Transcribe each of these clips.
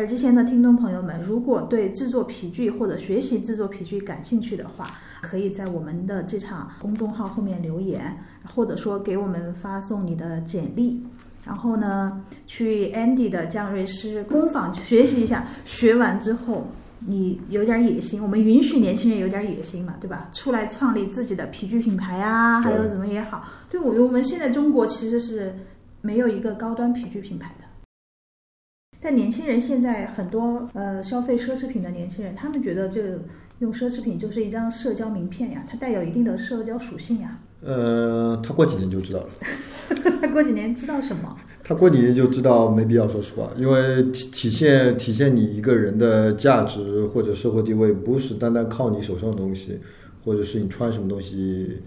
耳机前的听众朋友们，如果对制作皮具或者学习制作皮具感兴趣的话，可以在我们的这场公众号后面留言，或者说给我们发送你的简历。然后呢，去 Andy 的匠瑞师工坊学习一下，学完之后你有点野心，我们允许年轻人有点野心嘛，对吧？出来创立自己的皮具品牌啊，还有什么也好。对我，我们现在中国其实是没有一个高端皮具品牌的。但年轻人现在很多呃消费奢侈品的年轻人，他们觉得就用奢侈品就是一张社交名片呀，它带有一定的社交属性呀。呃，他过几年就知道了。他过几年知道什么？他过几年就知道没必要说实话，因为体体现体现你一个人的价值或者社会地位，不是单单靠你手上的东西，或者是你穿什么东西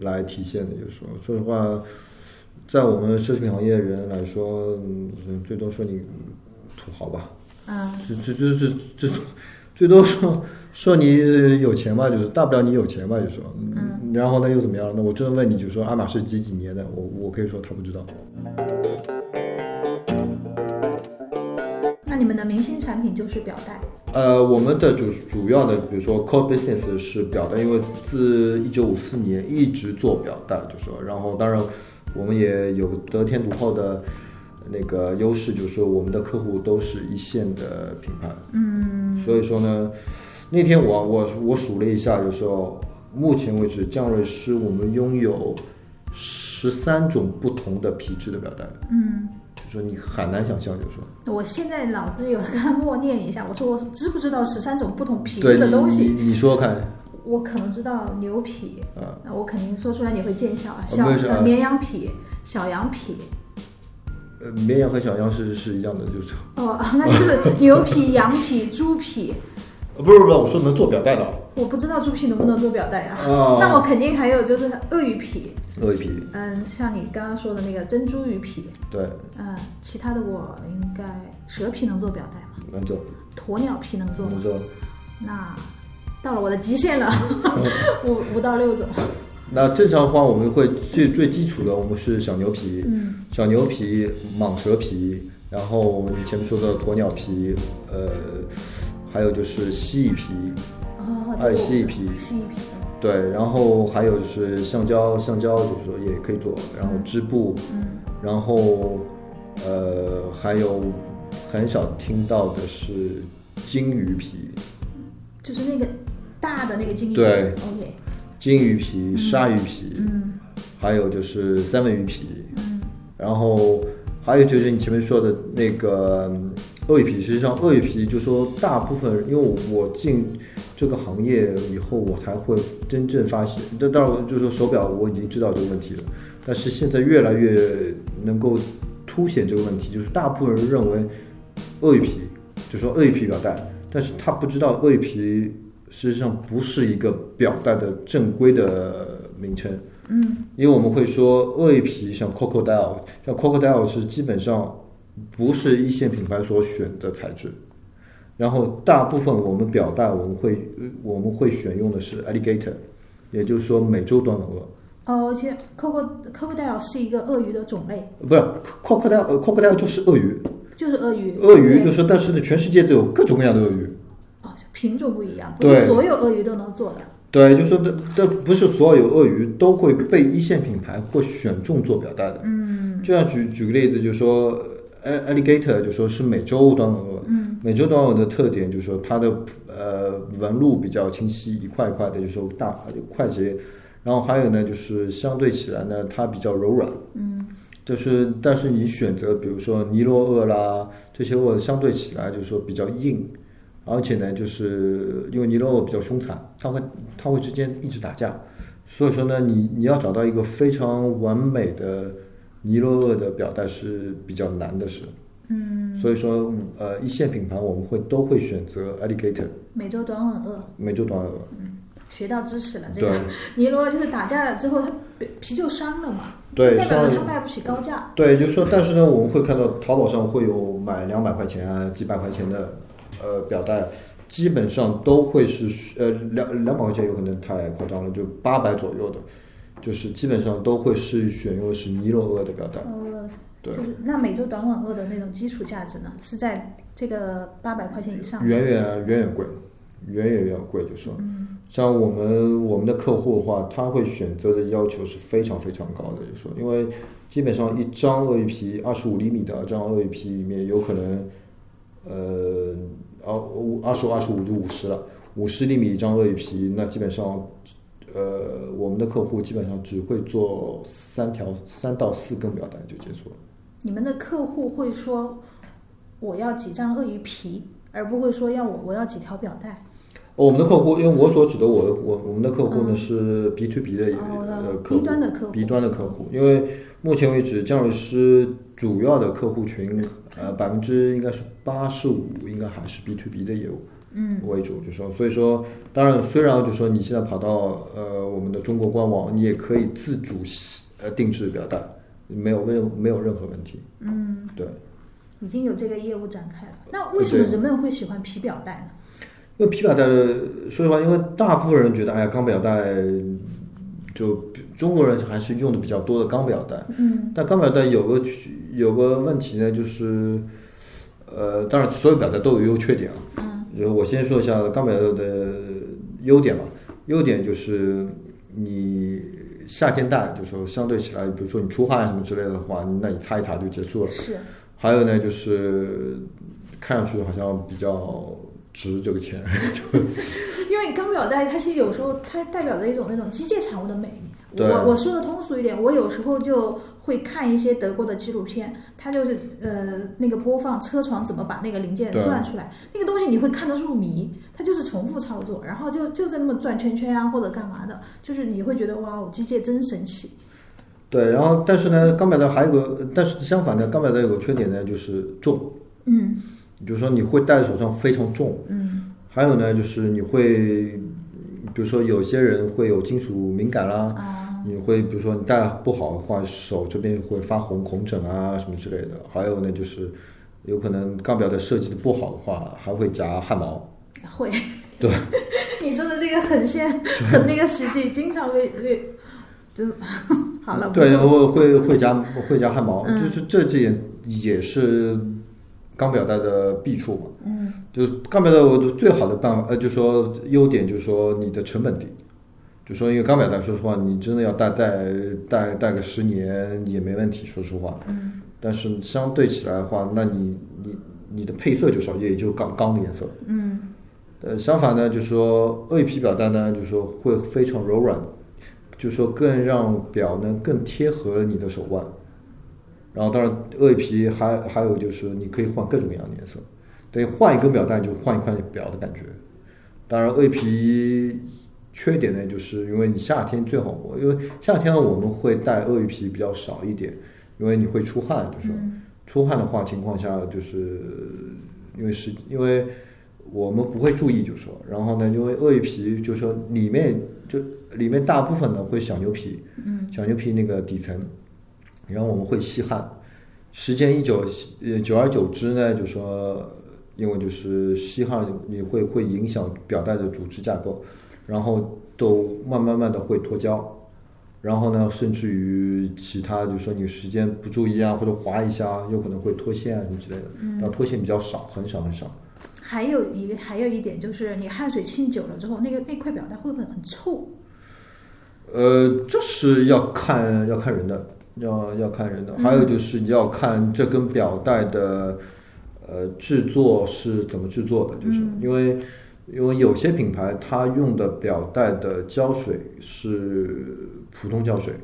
来体现的。有时候，说实话，在我们奢侈品行业的人来说，最多说你。土豪吧，嗯，这这这这这，最多说说你有钱吧，就是大不了你有钱吧，就说，嗯，然后呢又怎么样？那我真的问你，就说爱马仕几几年的？我我可以说他不知道。那你们的明星产品就是表带？呃，我们的主主要的，比如说 core business 是表带，因为自一九五四年一直做表带，就说，然后当然我们也有得天独厚的。那个优势就是说，我们的客户都是一线的品牌，嗯，所以说呢，那天我我我数了一下，就是说目前为止，降瑞诗我们拥有十三种不同的皮质的表带，嗯，就说你很难想象，就说。我现在脑子有在默念一下，我说我知不知道十三种不同皮质的东西？你你说看，我可能知道牛皮，啊，那我肯定说出来你会见笑啊，小绵羊皮、小羊皮。呃，绵羊和小羊是是一样的，就是哦，那就是牛皮、羊皮、猪皮。呃，不是不是，我说能做表带的。我不知道猪皮能不能做表带呀？哦。那我肯定还有就是鳄鱼皮。鳄鱼皮。嗯，像你刚刚说的那个珍珠鱼皮。对。嗯，其他的我应该蛇皮能做表带吗？能做。鸵鸟皮能做吗？能做。那到了我的极限了，五五到六种。那正常的话，我们会最最基础的，我们是小牛皮，嗯，小牛皮、蟒蛇皮，然后你前面说的鸵鸟皮，呃，还有就是蜥蜴皮，哦，还有蜥蜴皮，蜥蜴皮，对，然后还有就是橡胶，橡胶就是说也可以做，然后织布，嗯，然后呃，还有很少听到的是鲸鱼皮，就是那个大的那个鲸鱼，对，OK。金鱼皮、鲨鱼皮，嗯，还有就是三文鱼皮，嗯，然后还有就是你前面说的那个鳄鱼皮，实际上鳄鱼皮就说大部分，因为我进这个行业以后，我才会真正发现，这当然就是说手表我已经知道这个问题了，但是现在越来越能够凸显这个问题，就是大部分人认为鳄鱼皮，就说鳄鱼皮表带，但是他不知道鳄鱼皮。实际上不是一个表带的正规的名称，嗯，因为我们会说鳄鱼皮像 crocodile，像 crocodile 是基本上不是一线品牌所选的材质，然后大部分我们表带我们会我们会选用的是 alligator，也就是说美洲短吻鳄。哦，而且 croco crocodile 是一个鳄鱼的种类，不是 crocodile crocodile 就是鳄鱼，就是鳄鱼，鳄鱼就是说，但是呢，全世界都有各种各样的鳄鱼。品种不一样，不是所有鳄鱼都能做的。对，就说这这不是所有鳄鱼都会被一线品牌或选中做表带的。嗯，就像举举个例子，就说 alligator 就说是美洲短吻鳄。嗯，美洲短吻的特点就是说它的呃纹路比较清晰，一块一块的，就是说大快捷。然后还有呢，就是相对起来呢，它比较柔软。嗯，就是但是你选择比如说尼罗鳄啦这些鳄，相对起来就是说比较硬。而且呢，就是因为尼罗鳄比较凶残，它会它会之间一直打架，所以说呢，你你要找到一个非常完美的尼罗鳄的表带是比较难的事。嗯，所以说呃，一线品牌我们会都会选择 alligator 美洲短吻鳄。美洲短吻鳄。嗯，学到知识了。这个 尼罗就是打架了之后，它皮就伤了嘛。对，代表它卖不起高价。对，就是说，但是呢，我们会看到淘宝上会有买两百块钱啊，几百块钱的。呃，表带基本上都会是呃两两百块钱有可能太夸张了，就八百左右的，就是基本上都会是选用的是尼罗鳄的表带。呃，对就，是那美洲短吻鳄的那种基础价值呢，是在这个八百块钱以上。远远远远贵，远远远贵，就是说。像我们我们的客户的话，他会选择的要求是非常非常高的，就说因为基本上一张鳄鱼皮二十五厘米的这张鳄鱼皮里面有可能，呃，二五二十五二十五就五十了，五十厘米一张鳄鱼皮，那基本上，呃，我们的客户基本上只会做三条三到四根表带就结束了。你们的客户会说我要几张鳄鱼皮，而不会说要我我要几条表带。我们的客户，因为我所指的我的我我们的客户呢是 B to B 的哦呃客 B 户端的客户 B 端的客户，因为目前为止江瑞师主要的客户群，呃百分之应该是八十五，应该还是 B to B 的业务，嗯为主，就说所以说，当然虽然就说你现在跑到呃我们的中国官网，你也可以自主呃定制表带，没有没有没有任何问题，嗯，对。已经有这个业务展开了。那为什么人们会喜欢皮表带呢？因为皮表带，说实话，因为大部分人觉得，哎呀，钢表带，就中国人还是用的比较多的钢表带。嗯。但钢表带有个有个问题呢，就是，呃，当然所有表带都有优缺点啊。嗯。就我先说一下钢表带的优点吧。优点就是你夏天戴，就说相对起来，比如说你出汗什么之类的话，那你擦一擦就结束了。是。还有呢，就是看上去好像比较值这个钱。因为钢表带它其实有时候它代表着一种那种机械产物的美。我我说的通俗一点，我有时候就会看一些德国的纪录片，它就是呃那个播放车床怎么把那个零件转出来，那个东西你会看得入迷，它就是重复操作，然后就就在那么转圈圈啊或者干嘛的，就是你会觉得哇，哦，机械真神奇。对，然后但是呢，钢表带还有个，但是相反呢，钢表带有个缺点呢，就是重。嗯比如说你会戴在手上非常重，嗯。还有呢，就是你会，比如说有些人会有金属敏感啦，啊。你会比如说你戴不好的话，手这边会发红红疹啊什么之类的。还有呢，就是有可能钢表的设计的不好的话，还会夹汗毛。会。对，你说的这个很现很那个实际，经常被被就 好了，对，说。会会会夹会夹汗毛，嗯。就是这这也也是钢表带的弊处嘛。嗯就钢表带我的最好的办法，呃，就说优点就是说你的成本低，就说因为钢表带，说实话，你真的要戴戴戴戴个十年也没问题，说实话。嗯但是相对起来的话，那你你你的配色就少，也就钢钢的颜色。嗯呃，相反呢，就是说鳄鱼皮表带呢，就是说会非常柔软，就是说更让表呢更贴合你的手腕。然后当然，鳄鱼皮还还有就是你可以换各种各样的颜色，等于换一根表带就换一块表的感觉。当然，鳄鱼皮缺点呢，就是因为你夏天最好，因为夏天我们会戴鳄鱼皮比较少一点，因为你会出汗，就是说出汗的话情况下，就是因为是因为我们不会注意，就说，然后呢，因为鳄鱼皮就说里面就里面大部分呢会小牛皮，嗯。小牛皮那个底层，然后我们会吸汗，时间一久，呃，久而久之呢，就说，因为就是吸汗，你会会影响表带的组织架构，然后都慢慢慢的会脱胶，然后呢，甚至于其他，就是说你时间不注意啊，或者划一下，有可能会脱线啊什么之类的，然后脱线比较少，很少很少。还有一个还有一点就是，你汗水浸久了之后，那个那块表带会不会很臭？呃，这是要看要看人的，要要看人的。还有就是你要看这根表带的呃制作是怎么制作的，就是、因为因为有些品牌它用的表带的胶水是普通胶水，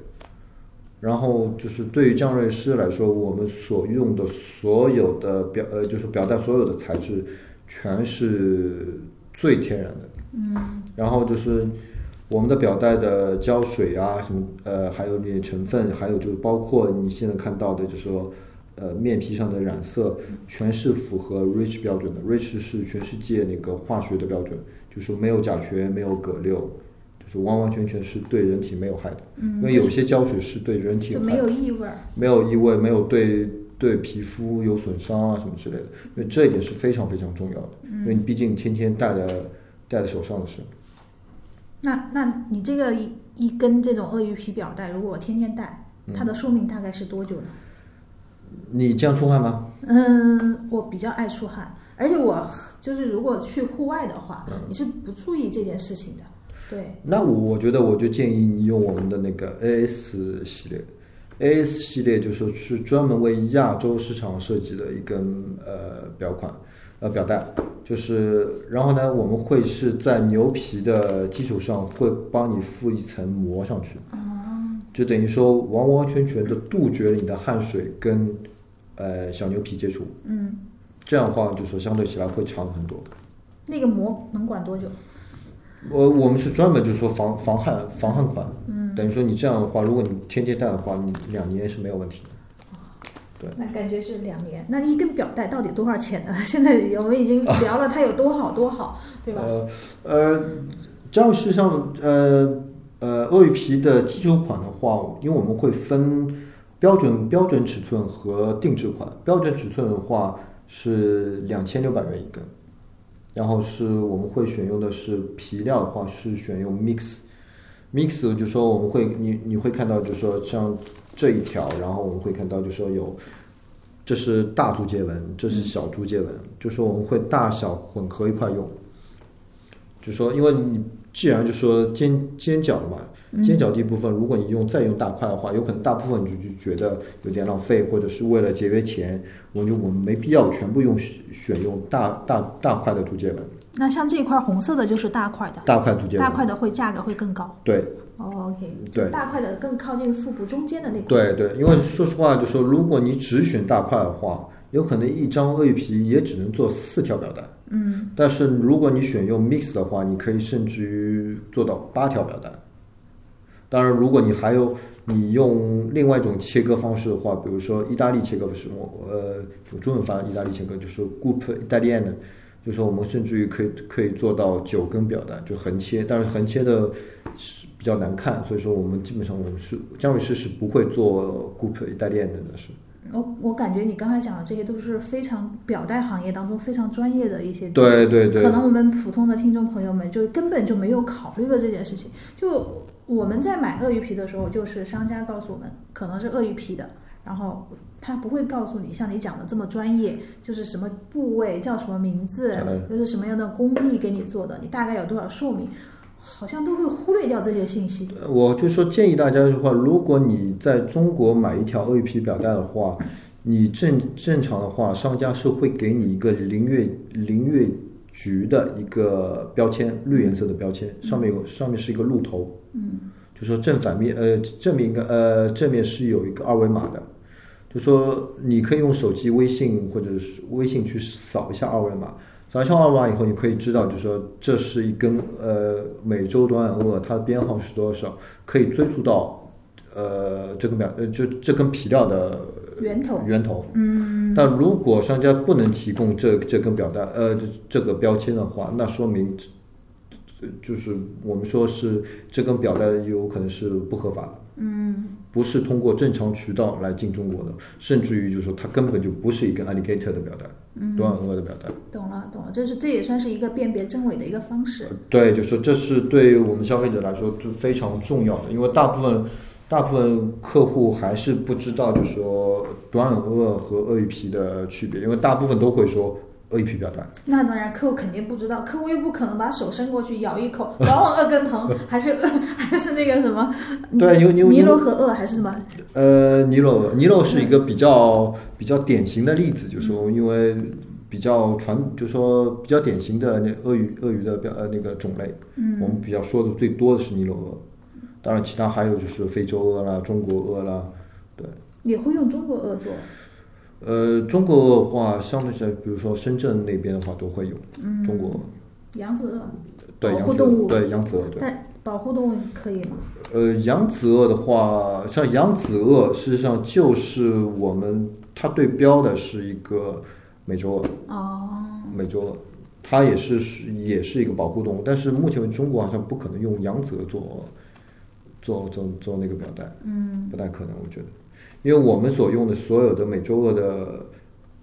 然后就是对于降瑞诗来说，我们所用的所有的表呃就是表带所有的材质全是最天然的。嗯，然后就是我们的表带的胶水啊，什么呃，还有那些成分，还有就是包括你现在看到的，就是说呃面皮上的染色，全是符合 REACH 标准的。REACH 是全世界那个化学的标准，就是没有甲醛，没有铬六，就是完完全全是对人体没有害的。嗯因为有些胶水是对人体就没有害的有异味儿。没有异味，没有对对皮肤有损伤啊什么之类的，因为这一点是非常非常重要的，因为你毕竟天天戴在戴在手上的是。那那你这个一一根这种鳄鱼皮表带，如果我天天戴，它的寿命大概是多久呢？你这样出汗吗？嗯，我比较爱出汗，而且我就是如果去户外的话，嗯你是不注意这件事情的。对，那我我觉得我就建议你用我们的那个 AS 系列，AS 系列就是说是专门为亚洲市场设计的一根呃表款呃表带，就是然后呢我们会是在牛皮的基础上会帮你附一层膜上去，就等于说完完全全的杜绝了你的汗水跟呃小牛皮接触，嗯，这样的话就说相对起来会长很多。那个膜能管多久？我我们是专门就是说防防汗防汗款，嗯，等于说你这样的话，如果你天天戴的话，你两年是没有问题的。对那感觉是两年。那一根表带到底多少钱呢？现在我们已经聊了它有多好多好，对吧？呃呃，这样事实上，呃呃，鳄鱼皮的基础款的话，因为我们会分标准标准尺寸和定制款。标准尺寸的话是两千六百元一根，然后是我们会选用的是皮料的话是选用 mix。mix 就说我们会你你会看到就说像这一条，然后我们会看到就说有这是大竹节纹，这是小竹节纹，就说我们会大小混合一块用。就说因为你既然就说尖尖角的嘛，尖角地部分，如果你用再用大块的话，有可能大部分你就就觉得有点浪费，或者是为了节约钱，我就我们没必要全部用选选用大大大块的竹节纹，那像这一块红色的就是大块的，大块竹节纹，大块的会价格会更高。对。哦，OK，对大块的更靠近腹部中间的那块。对对，因为说实话，就说如果你只选大块的话，有可能一张鳄鱼皮也只能做四条表带。嗯，但是如果你选用 mix 的话，你可以甚至于做到八条表带。当然，如果你还有你用另外一种切割方式的话，比如说意大利切割不是我呃，有中文翻意大利切割就是 group Italian，就是说我们甚至于可以可以做到九根表带，就横切，但是横切的是比较难看，所以说我们基本上我们是姜伟师是不会做 group Italian 的是。我我感觉你刚才讲的这些都是非常表带行业当中非常专业的一些知对识，对对可能我们普通的听众朋友们就根本就没有考虑过这件事情。就我们在买鳄鱼皮的时候，就是商家告诉我们可能是鳄鱼皮的，然后他不会告诉你像你讲的这么专业，就是什么部位叫什么名字嗯，又是什么样的工艺给你做的，你大概有多少寿命，好像都会忽略掉这些信息。我就说建议大家的话，如果你在中国买一条鳄鱼皮表带的话，你正正常的话，商家是会给你一个林月林月菊的一个标签，绿颜色的标签，上面有上面是一个鹿头，嗯，就说正反面呃正面一个呃正面是有一个二维码的，就说你可以用手机微信或者是微信去扫一下二维码，扫一下二维码以后，你可以知道，就是说这是一根呃美洲短吻鳄，它的编号是多少，可以追溯到呃这根表呃就这根皮料的源头源头。嗯，但如果商家不能提供这这根表带呃这这个标签的话，那说明呃就是我们说是这根表带有可能是不合法的。嗯，不是通过正常渠道来进中国的，甚至于就是说它根本就不是一个 alligator 的表带，嗯短吻鳄的表带。懂了懂了，这是这也算是一个辨别真伪的一个方式。对，就是说这是对我们消费者来说就非常重要的，因为大部分大部分客户还是不知道，就是说短吻鳄和鳄鱼皮的区别，因为大部分都会说鳄鱼皮表带。那当然，客户肯定不知道，客户又不可能把手伸过去咬一口，往往鳄更疼，还是 还是那个什么对，因为因为尼罗河鳄还是什么？呃，尼罗尼罗是一个比较比较典型的例子，就是说因为比较传，就是说比较典型的那鳄鱼鳄鱼的表呃那个种类，嗯我们比较说的最多的是尼罗鳄，当然其他还有就是非洲鳄啦、中国鳄啦，对。也会用中国鳄做。呃，中国的话，相对起来，比如说深圳那边的话，都会有嗯，中国。鳄，扬子鳄，对保护动物。鳄，对扬子鳄，对。但保护动物可以吗？呃，扬子鳄的话，像扬子鳄，事实上就是我们它对标的是一个美洲鳄，哦，美洲鳄，它也是是也是一个保护动物，但是目前为中国好像不可能用扬子鳄做做做做那个表带，嗯，不太可能，我觉得，因为我们所用的所有的美洲鳄的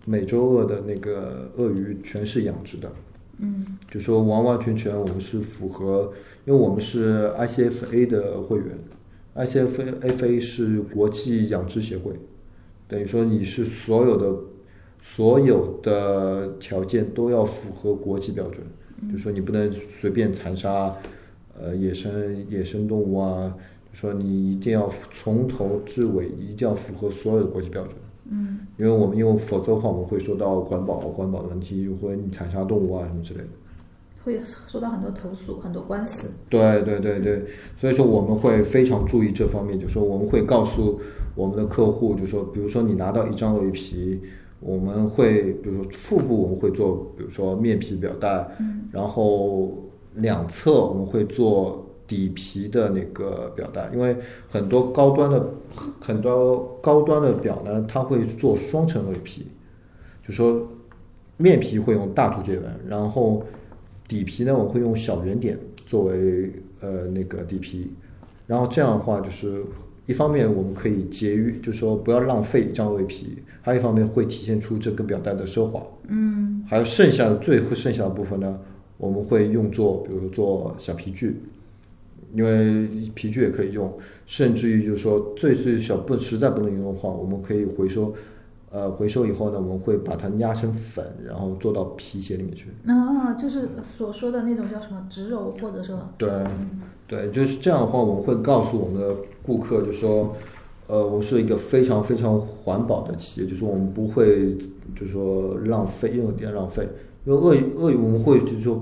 美洲鳄的那个鳄鱼全是养殖的，嗯，就说完完全全我们是符合，因为我们是 ICFA 的会员，ICFA 是国际养殖协会，等于说你是所有的所有的条件都要符合国际标准，就说你不能随便残杀呃野生野生动物啊，就说你一定要从头至尾一定要符合所有的国际标准。嗯，因为我们因为否则的话我们会说到环保环保的问题，或者你残杀动物啊什么之类的。会收到很多投诉，很多官司。对对对对，所以说我们会非常注意这方面，就说我们会告诉我们的客户，就说比如说你拿到一张鳄鱼皮，我们会比如说腹部我们会做，比如说面皮表带，嗯，然后两侧我们会做底皮的那个表带，因为很多高端的很多高端的表呢，它会做双层鳄鱼皮，就说面皮会用大竹节纹，然后。底皮呢，我会用小圆点作为呃那个底皮，然后这样的话就是一方面我们可以节约，就是说不要浪费一张鳄鱼皮，还有一方面会体现出这个表带的奢华。嗯，还有剩下的最后剩下的部分呢，我们会用作比如做小皮具，因为皮具也可以用，甚至于就是说最最小不实在不能用的话，我们可以回收。呃，回收以后呢，我们会把它压成粉，然后做到皮鞋里面去。啊，就是所说的那种叫什么植鞣，或者说对，对，就是这样的话，我们会告诉我们的顾客，就说，呃，我们是一个非常非常环保的企业，就是我们不会，就是说浪费，用一点浪费。因为鳄鱼，鳄鱼我们会就是说，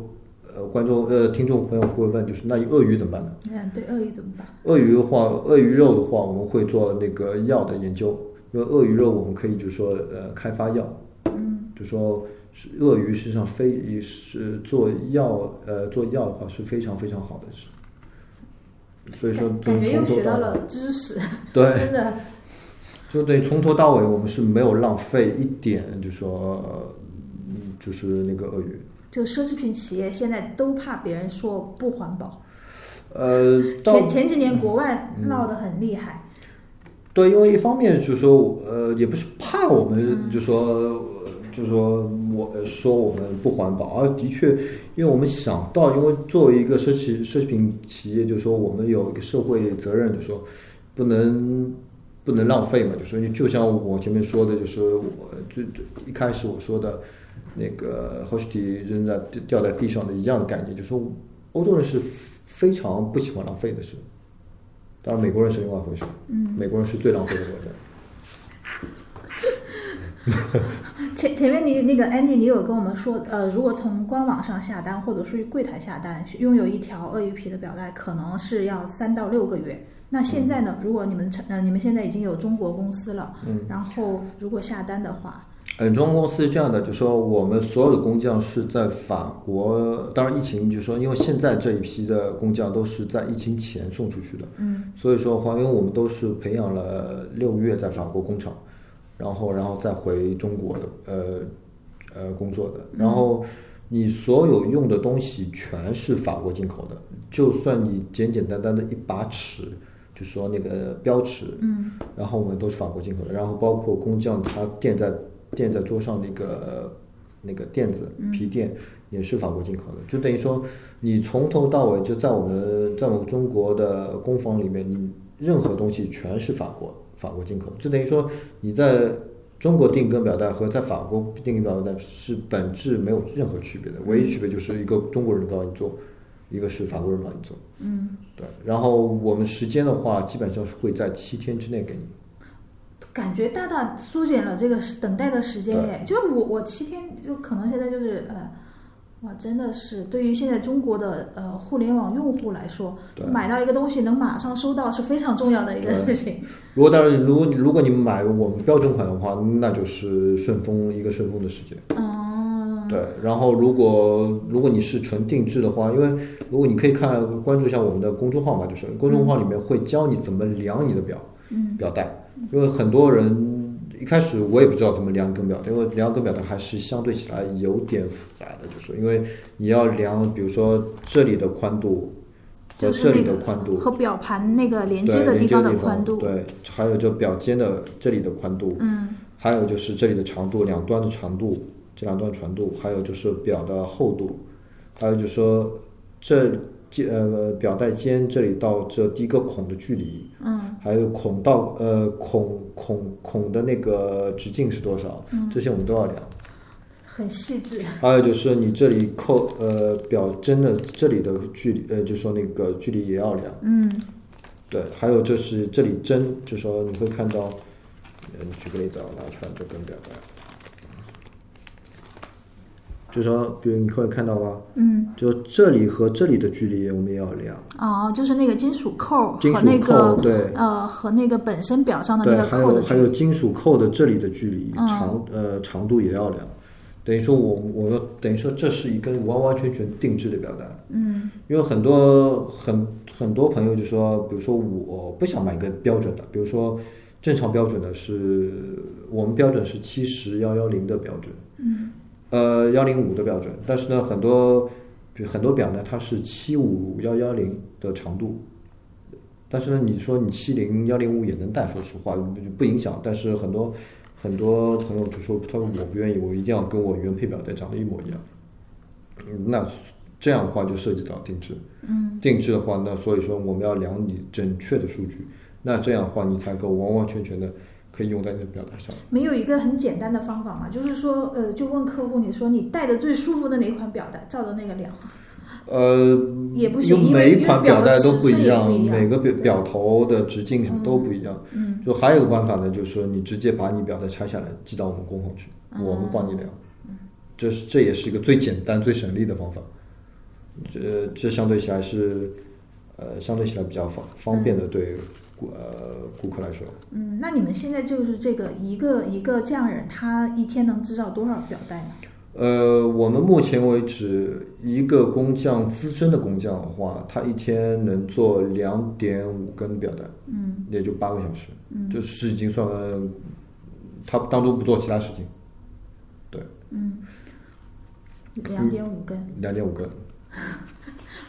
呃，观众呃听众朋友会问，就是那鳄鱼怎么办呢？嗯，对，鳄鱼怎么办？鳄鱼的话，鳄鱼肉的话，我们会做那个药的研究。因为鳄鱼肉，我们可以就是说，呃，开发药，嗯，就说是鳄鱼实际上非是做药，呃，做药的话是非常非常好的事。所以说，感觉又学到了知识，对，真的，就等于从头到尾我们是没有浪费一点，就说，嗯，就是那个鳄鱼。就奢侈品企业现在都怕别人说不环保。呃，前前几年国外闹得很厉害。对，因为一方面就是说，呃，也不是怕我们，就说，就说我说我们不环保，而的确，因为我们想到，因为作为一个奢侈奢侈品企业，就是说我们有一个社会责任，就说不能不能浪费嘛，就说你就像我前面说的，就是我最最一开始我说的那个 h o s t y 扔在掉在地上的一样的概念，就是说欧洲人是非常不喜欢浪费的事。当然，美国人是另外一回事。嗯，美国人是最浪费的国家。前前面你那个 Andy，你有跟我们说，呃，如果从官网上下单或者是柜台下单，拥有一条鳄鱼皮的表带，可能是要三到六个月。那现在呢？如果你们成呃，你们现在已经有中国公司了，嗯，然后如果下单的话。嗯，中国公司是这样的，就说我们所有的工匠是在法国，当然疫情就说，因为现在这一批的工匠都是在疫情前送出去的，嗯，所以说的话，因为我们都是培养了六个月在法国工厂，然后然后再回中国的呃呃工作的，然后你所有用的东西全是法国进口的，就算你简简单单的一把尺，就说那个标尺，嗯，然后我们都是法国进口的，然后包括工匠他垫在。垫在桌上的一个那个垫子皮垫也是法国进口的，就等于说你从头到尾就在我们在我们中国的工坊里面，你任何东西全是法国法国进口，就等于说你在中国订根表带和在法国订根表带是本质没有任何区别的，唯一区别就是一个中国人帮你做，一个是法国人帮你做，嗯，对，然后我们时间的话，基本上是会在七天之内给你。感觉大大缩减了这个等待的时间耶！就是我我七天就可能现在就是呃，哇，真的是对于现在中国的呃互联网用户来说，买到一个东西能马上收到是非常重要的一个事情。如果当然，如果如果你买我们标准款的话，那就是顺丰一个顺丰的时间。嗯，对，然后如果如果你是纯定制的话，因为如果你可以看关注一下我们的公众号嘛，就是公众号里面会教你怎么量你的表，嗯，表带。因为很多人一开始我也不知道怎么量根表，因为量根表的还是相对起来有点复杂的，就是因为你要量，比如说这里的宽度和这里的宽度。和表盘那个连接的地方的宽度，对，还有就表尖的这里的宽度，嗯，还有就是这里的长度，两端的长度，这两端长度，还有就是表的厚度，还有就是说这。呃，表带尖这里到这第一个孔的距离，嗯，还有孔道呃孔孔孔的那个直径是多少，这些我们都要量。很细致。还有就是你这里扣呃表针的这里的距离，呃就说那个距离也要量。嗯对，还有就是这里针，就说你会看到，嗯，举个例子啊，拿出来就跟表带，就说比如你会看到吧，嗯，就这里和这里的距离我们也要量。哦，就是那个金属扣和那个对。呃和那个本身表上的，那个还有扣的距离。还有金属扣的这里的距离嗯。长呃长度也要量，等于说我我们等于说这是一根完完全全定制的表带，嗯。因为很多很很多朋友就说，比如说我不想买一个标准的，比如说正常标准的是我们标准是七十幺幺零的标准，嗯呃幺零五的标准，但是呢很多比如很多表呢它是七五幺幺零的长度，但是呢你说你七零幺零五也能戴，说实话不不影响，但是很多很多朋友就说他说我不愿意，我一定要跟我原配表带长得一模一样，嗯那这样的话就涉及到定制。嗯。定制的话，那所以说我们要量你准确的数据，那这样的话你才够完完全全的可以用在你的表达上。没有一个很简单的方法嘛，就是说呃，就问客户，你说你戴的最舒服的哪款表带，照着那个量。呃，也不行因为每一款表带都不一样每个表表头的直径什么都不一样。嗯就还有个办法呢，就是说你直接把你表带拆下来寄到我们工坊去，嗯我们帮你量。这是这也是一个最简单、最省力的方法。这这相对起来是，呃，相对起来比较方方便的，对顾呃顾客来说。嗯，那你们现在就是这个一个一个匠人，他一天能制造多少表带呢？呃，我们目前为止，一个工匠资深的工匠的话，他一天能做两点五根表带，嗯。也就八个小时，嗯。就是已经算他当中不做其他事情，对，嗯，两点五根，两点五根，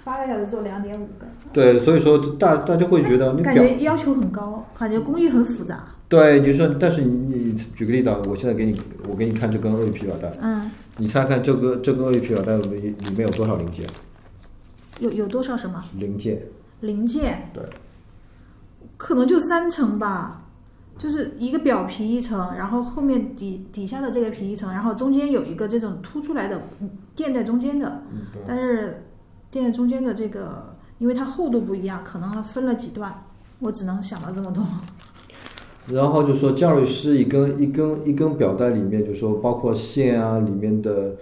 八个小时做两点五个，对，所以说大大家会觉得你感觉要求很高，感觉工艺很复杂。对，你说，但是你你举个例子啊，我现在给你我给你看这根鳄鱼皮表带，嗯，你猜看这个这根鳄鱼皮表带里里面有多少零件？有有多少什么？零件，零件？对，可能就三层吧，就是一个表皮一层，然后后面底底下的这个皮一层，然后中间有一个这种凸出来的嗯垫在中间的，嗯对。但是垫在中间的这个，因为它厚度不一样，可能它分了几段，我只能想到这么多。然后就说降蕊师一根一根一根表带里面，就说包括线啊，里面的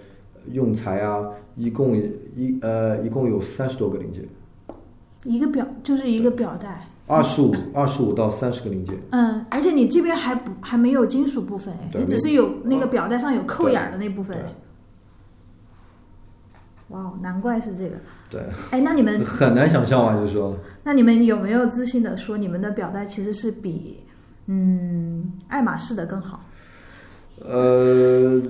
用材啊，一共一呃一共有三十多个零件，一个表就是一个表带，二十五二十五到三十个零件。嗯，而且你这边还不还没有金属部分哎，你只是有那个表带上有扣眼儿的那部分。哇哦，难怪是这个。对，哎，那你们 很难想象啊，就是说，那你们有没有自信的说你们的表带其实是比嗯爱马仕的更好？呃，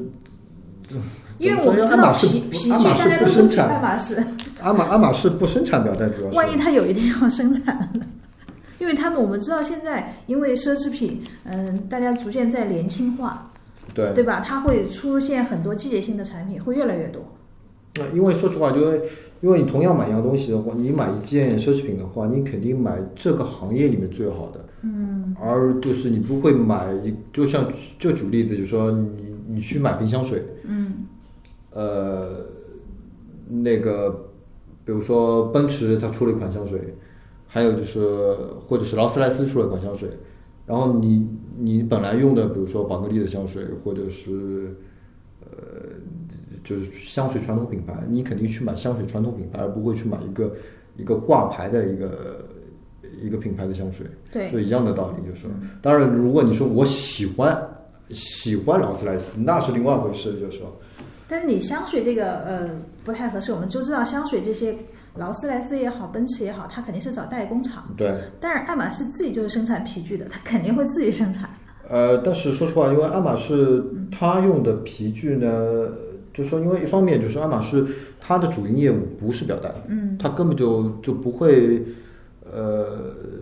因为我们知道皮皮具大家都说比不生产。爱马仕，阿马阿马仕不生产表带，主要是。万一它有一天要生产了，因为他们我们知道现在因为奢侈品，嗯，大家逐渐在年轻化，对。对吧？它会出现很多季节性的产品，会越来越多。呃因为说实话，就因为你同样买一样东西的话，你买一件奢侈品的话，你肯定买这个行业里面最好的，嗯。而就是你不会买一，就像就举例子，就是说你你去买瓶香水，嗯。呃，那个比如说奔驰它出了一款香水，还有就是或者是劳斯莱斯出了一款香水，然后你你本来用的，比如说宝格丽的香水，或者是呃就是香水传统品牌，你肯定去买香水传统品牌，而不会去买一个一个挂牌的一个一个品牌的香水。对就一样的道理，就是说，当然，如果你说我喜欢喜欢劳斯莱斯，那是另外一回事，就是说。但是你香水这个呃不太合适，我们就知道香水这些劳斯莱斯也好，奔驰也好，它肯定是找代工厂。对，但是爱马仕自己就是生产皮具的，它肯定会自己生产。呃，但是说实话，因为爱马仕它用的皮具呢，就说因为一方面就是爱马仕它的主营业务不是表带，嗯它根本就就不会，呃，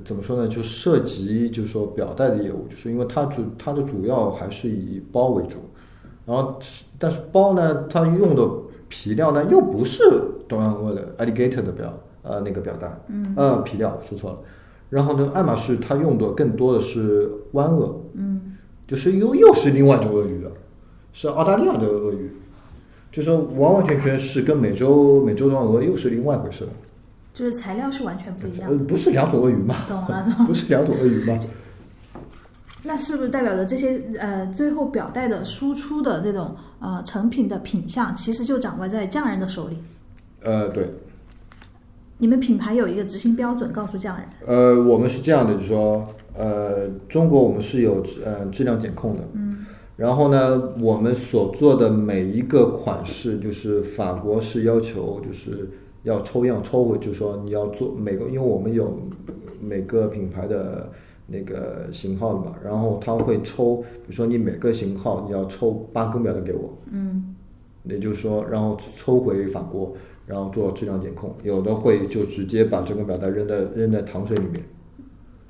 怎么说呢，就涉及就是说表带的业务，就是因为它主它的主要还是以包为主，然后但是包呢，它用的皮料呢又不是东洋鳄的 alligator 的表呃那个表带，嗯呃皮料说错了。然后呢，爱马仕它用的更多的是湾鳄，嗯，就是又又是另外一种鳄鱼了，是澳大利亚的鳄鱼，就是完完全全是跟美洲美洲的鳄又是另外一回事了。就是材料是完全不一样呃，的。不是两种鳄鱼吗？懂了，懂了。不是两种鳄鱼吗？那是不是代表着这些呃最后表带的输出的这种呃成品的品相，其实就掌握在匠人的手里？呃，对，你们品牌有一个执行标准，告诉匠人。呃，我们是这样的，就是说，呃，中国我们是有呃质量检控的，嗯，然后呢，我们所做的每一个款式，就是法国是要求就是要抽样抽回，就是说你要做每个，因为我们有每个品牌的那个型号的嘛，然后他会抽，比如说你每个型号你要抽八根表的给我，嗯，也就是说，然后抽回法国，然后做质量检控，有的会就直接把这根表带扔在扔在糖水里面，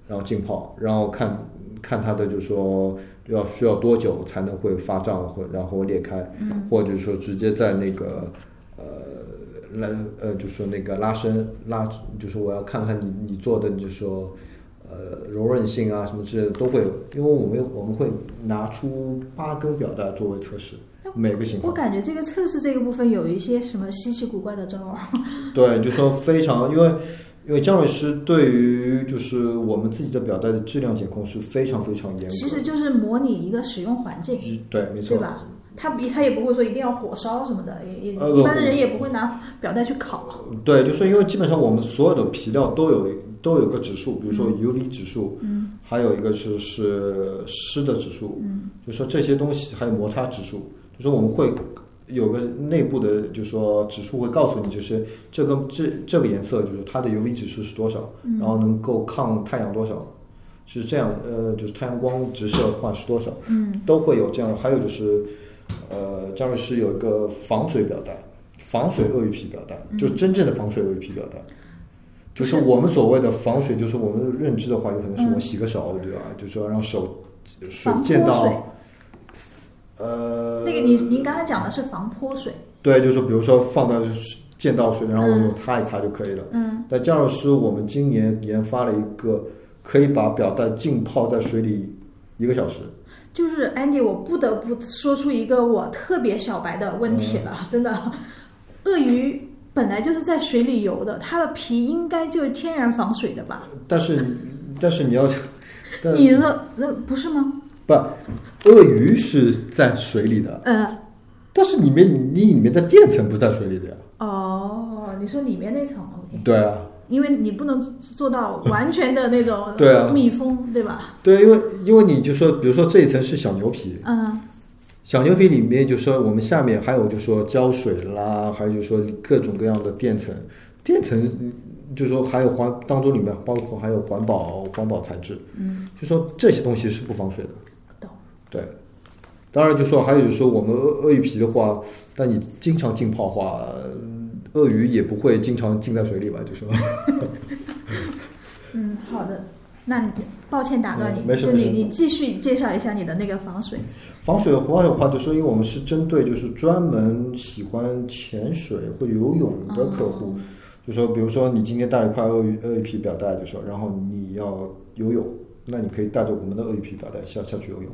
然后浸泡，然后看看它的就是说要需要多久才能会发胀或然后裂开，嗯或者说直接在那个呃拉呃就是说那个拉伸拉，就是我要看看你你做的就是说。呃，柔韧性啊，什么之类的都会有，因为我们我们会拿出八根表带作为测试，每个型号我。感觉这个测试这个部分有一些什么稀奇古怪的招儿。对，就说非常，因为因为姜瑞师对于就是我们自己的表带的质量检控是非常非常严。其实就是模拟一个使用环境，对，没错。对吧？他比他也不会说一定要火烧什么的，也也呃一般的人也不会拿表带去烤。对，就是因为基本上我们所有的皮料都有都有个指数，比如说 UV 指数，嗯，还有一个就是湿的指数，嗯，就说这些东西还有摩擦指数，就是我们会有个内部的，就是说指数会告诉你，就是这个这这个颜色就是它的 UV 指数是多少，嗯然后能够抗太阳多少，是这样，呃，就是太阳光直射的话是多少，嗯，都会有这样。还有就是，呃，张律师有一个防水表带，防水鳄鱼皮表带，就是真正的防水鳄鱼皮表带。就是我们所谓的防水，就是我们认知的话，有可能是我洗个手，对吧？就是说让手水溅到，呃，那个你您刚才讲的是防泼水，对，就是比如说放到溅到水，然后我们擦一擦就可以了。嗯，但姜老师，我们今年研发了一个可以把表带浸泡在水里一个小时。就是 Andy，我不得不说出一个我特别小白的问题了，嗯 真的，鳄鱼本来就是在水里游的，它的皮应该就是天然防水的吧？但是，但是你要，你说那不是吗？不，鳄鱼是在水里的，嗯，但是里面你你里面的垫层不在水里的呀。哦，你说里面那层 OK，对啊，因为你不能做到完全的那种 对啊。密封，对吧？对，因为因为你就说，比如说这一层是小牛皮，嗯。小牛皮里面就说我们下面还有就说胶水啦，还有就说各种各样的垫层，垫层就说还有环当中里面包括还有环保环保材质，嗯，就说这些东西是不防水的。懂。对，当然就说还有就是说我们鳄鳄鱼皮的话，但你经常浸泡的话，嗯鳄鱼也不会经常浸在水里吧？就说嗯，好的。那你抱歉打断你，嗯没事就你你继续介绍一下你的那个防水。防水的话的话，就说因为我们是针对就是专门喜欢潜水或游泳的客户，哦就说比如说你今天带了一块鳄鱼鳄鱼皮表带，就说然后你要游泳，那你可以带着我们的鳄鱼皮表带下下去游泳。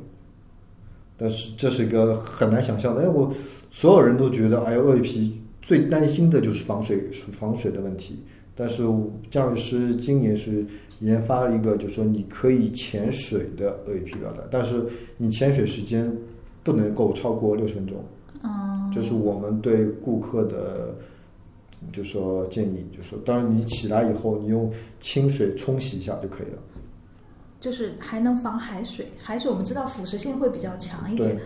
但是这是一个很难想象的，哎，我所有人都觉得，哎呀，鳄鱼皮最担心的就是防水防水的问题。但是姜瑞师今年是研发了一个，就是说你可以潜水的鳄鱼皮表带，但是你潜水时间不能够超过六十分钟。嗯，这是我们对顾客的，就说建议，就说当然你起来以后，你用清水冲洗一下就可以了。就是还能防海水，海水我们知道腐蚀性会比较强一点对。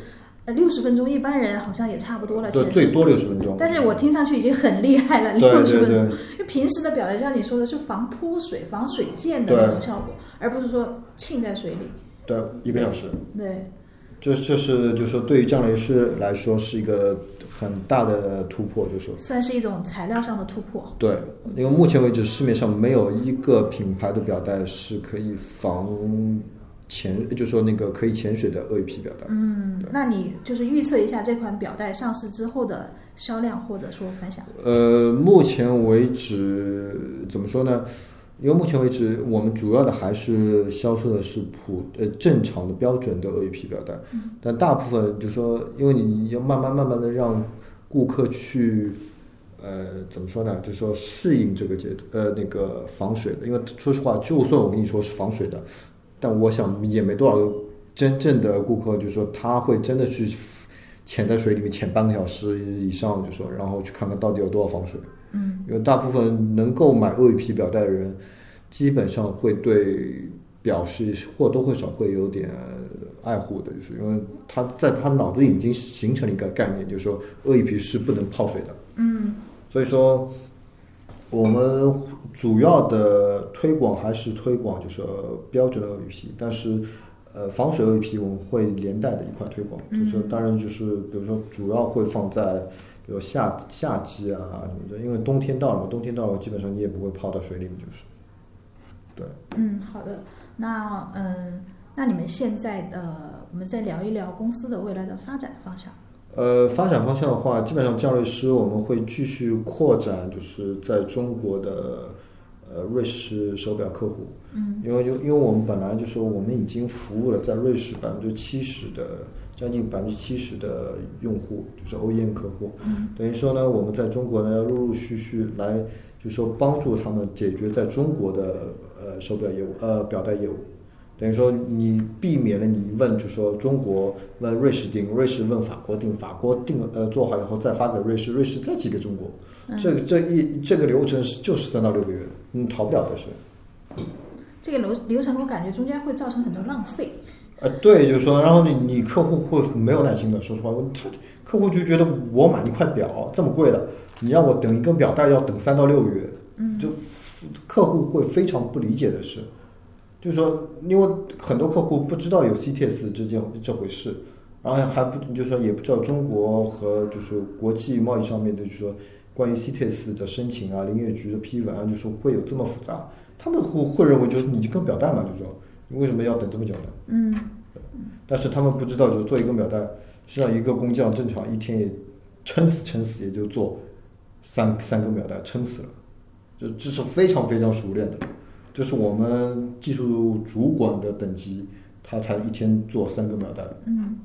呃，六十分钟一般人好像也差不多了，对。最多六十分钟。但是我听上去已经很厉害了，对六十分钟。对因为平时的表带，像你说的是防泼水、防水溅的那种效果，而不是说浸在水里。对，一个小时。对，这这是就说对于降雷师来说是一个很大的突破，就说算是一种材料上的突破。对，因为目前为止市面上没有一个品牌的表带是可以防潜，就说那个可以潜水的鳄鱼皮表带。嗯，那你就是预测一下这款表带上市之后的销量，或者说反响？呃，目前为止怎么说呢？因为目前为止，我们主要的还是销售的是普呃正常的标准的鳄鱼皮表带，但大部分就是说，因为你要慢慢慢慢的让顾客去，呃，怎么说呢？就是说适应这个阶呃那个防水的，因为说实话，就算我跟你说是防水的，但我想也没多少个真正的顾客，就是说他会真的去潜在水里面潜半个小时以上，就说然后去看看到底有多少防水。嗯，因为大部分能购买鳄鱼皮表带的人，基本上会对表是或多或少会有点爱护的，就是因为他在他脑子已经形成了一个概念，就是说鳄鱼皮是不能泡水的。嗯。所以说，我们主要的推广还是推广就是标准的鳄鱼皮，但是呃防水鳄鱼皮我们会连带的一块推广，就是当然就是比如说主要会放在比如夏夏季啊什么的，因为冬天到了嘛，冬天到了基本上你也不会泡到水里面，就是对。嗯，好的。那嗯，那你们现在呃，我们再聊一聊公司的未来的发展方向。呃，发展方向的话，基本上降瑞师我们会继续扩展，就是在中国的呃瑞士手表客户。嗯，因为就因为我们本来就说我们已经服务了在瑞士百分之七十的将近百分之七十的用户，就是 OEM 客户。嗯，等于说呢，我们在中国呢要陆陆续续来，就说帮助他们解决在中国的呃手表业务呃表带业务。等于说你避免了你问，就说中国问瑞士订，瑞士问法国订，法国订呃做好以后再发给瑞士，瑞士再寄给中国，这个这一这个流程是就是三到六个月，你，逃不了的是。这个流流程我感觉中间会造成很多浪费。呃，对，就是说，然后你你客户会没有耐心的，说实话，他客户就觉得我买一块表这么贵的，你让我等一根表带要等三到六个月，嗯。就客户会非常不理解的是，就是说，因为很多客户不知道有 CTS 这件这回事，然后还不就是说也不知道中国和就是国际贸易上面的，就是说关于 CTS 的申请啊、林业局的批文啊，就是会有这么复杂，他们会会认为就是你就跟表带嘛，就说你为什么要等这么久呢？嗯但是他们不知道，就是做一个表带，实际上一个工匠正常一天也撑死撑死也就做三三个表带，撑死了，就这是非常非常熟练的，这是我们技术主管的等级，他才一天做三个表带，嗯，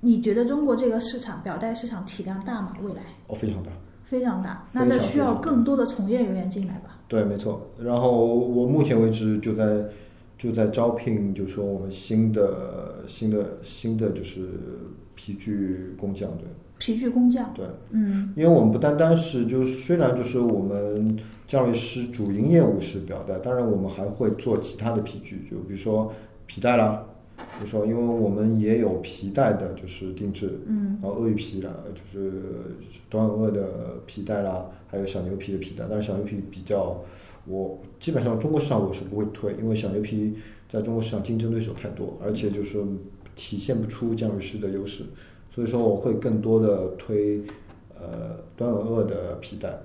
你觉得中国这个市场表带市场体量大吗？未来哦，非常大。非常大，那那需要更多的从业人员进来吧？对，没错。然后我目前为止就在就在招聘，就是说我们新的新的新的就是皮具工匠，对。皮具工匠，对。嗯。因为我们不单单是就是虽然就是我们教育师主营业务是表带，当然我们还会做其他的皮具，就比如说皮带啦，比如说因为我们也有皮带的，就是定制，嗯。然后鳄鱼皮啦，就是短吻鳄的皮带啦，还有小牛皮的皮带，但是小牛皮比较，我基本上中国市场我是不会推，因为小牛皮在中国市场竞争对手太多，而且就是体现不出降瑞师的优势，所以说我会更多的推呃短吻鳄的皮带，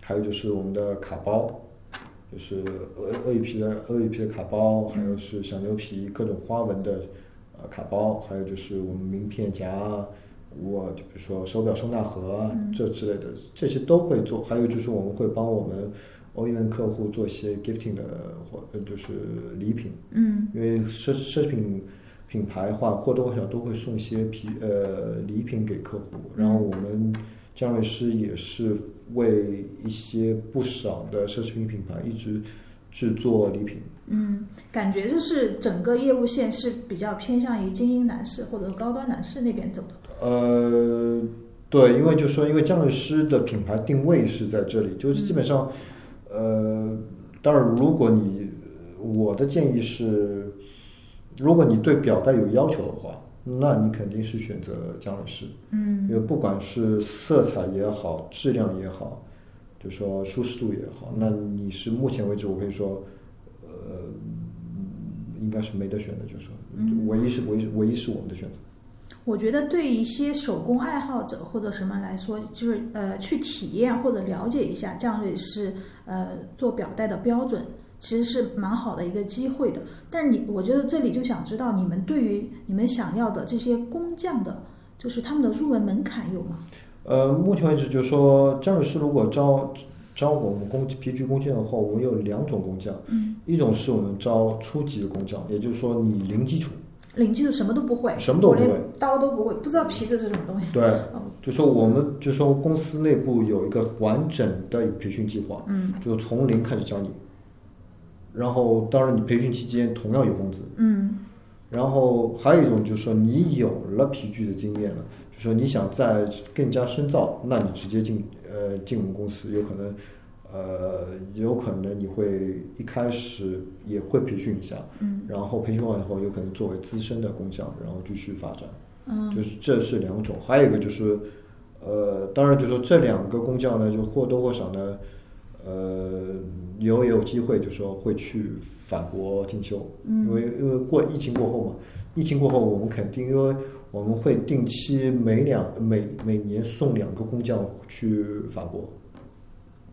还有就是我们的卡包。就是鳄鳄鱼皮的鳄鱼皮的卡包，还有是小牛皮各种花纹的呃卡包，还有就是我们名片夹，我就比如说手表收纳盒啊，这之类的，这些都会做。还有就是我们会帮我们 OEM 客户做一些 gifting 的或呃就是礼品，嗯因为奢奢侈品品牌话或多或少都会送一些皮呃礼品给客户，然后我们江瑞师也是为一些不少的奢侈品品牌一直制作礼品。嗯，感觉就是整个业务线是比较偏向于精英男士或者高端男士那边走的。呃，对，因为就说因为江律师的品牌定位是在这里，就是基本上，呃，当然如果你我的建议是，如果你对表带有要求的话，那你肯定是选择降瑞师。嗯因为不管是色彩也好，质量也好，就说舒适度也好，那你是目前为止我可以说，呃，应该是没得选的，就是说，唯一是唯一唯一是我们的选择。我觉得对一些手工爱好者或者什么来说，就是呃去体验或者了解一下降瑞是呃做表带的标准，其实是蛮好的一个机会的。但是你，我觉得这里就想知道你们对于你们想要的这些工匠的，就是他们的入门门槛有吗？呃，目前为止就是说，张律师如果招招我们工皮具工匠的话，我们有两种工匠，嗯，一种是我们招初级的工匠，也就是说你零基础，零基础什么都不会，什么都不会。刀都不会，不知道皮子是什么东西。对哦，就说我们就说公司内部有一个完整的培训计划，嗯。就从零开始教你，然后当然你培训期间同样有工资，嗯。然后还有一种就是说你有了皮具的经验了，就说你想再更加深造，那你直接进呃进我们公司，有可能呃有可能你会一开始也会培训一下，嗯然后培训完以后有可能作为资深的工匠，然后继续发展。嗯就是这是两种，还有一个就是，呃，当然就是说这两个工匠呢，就或多或少呢，呃，有也有机会，就说会去法国进修，因为因为过疫情过后嘛，疫情过后我们肯定，因为我们会定期每两每每年送两个工匠去法国，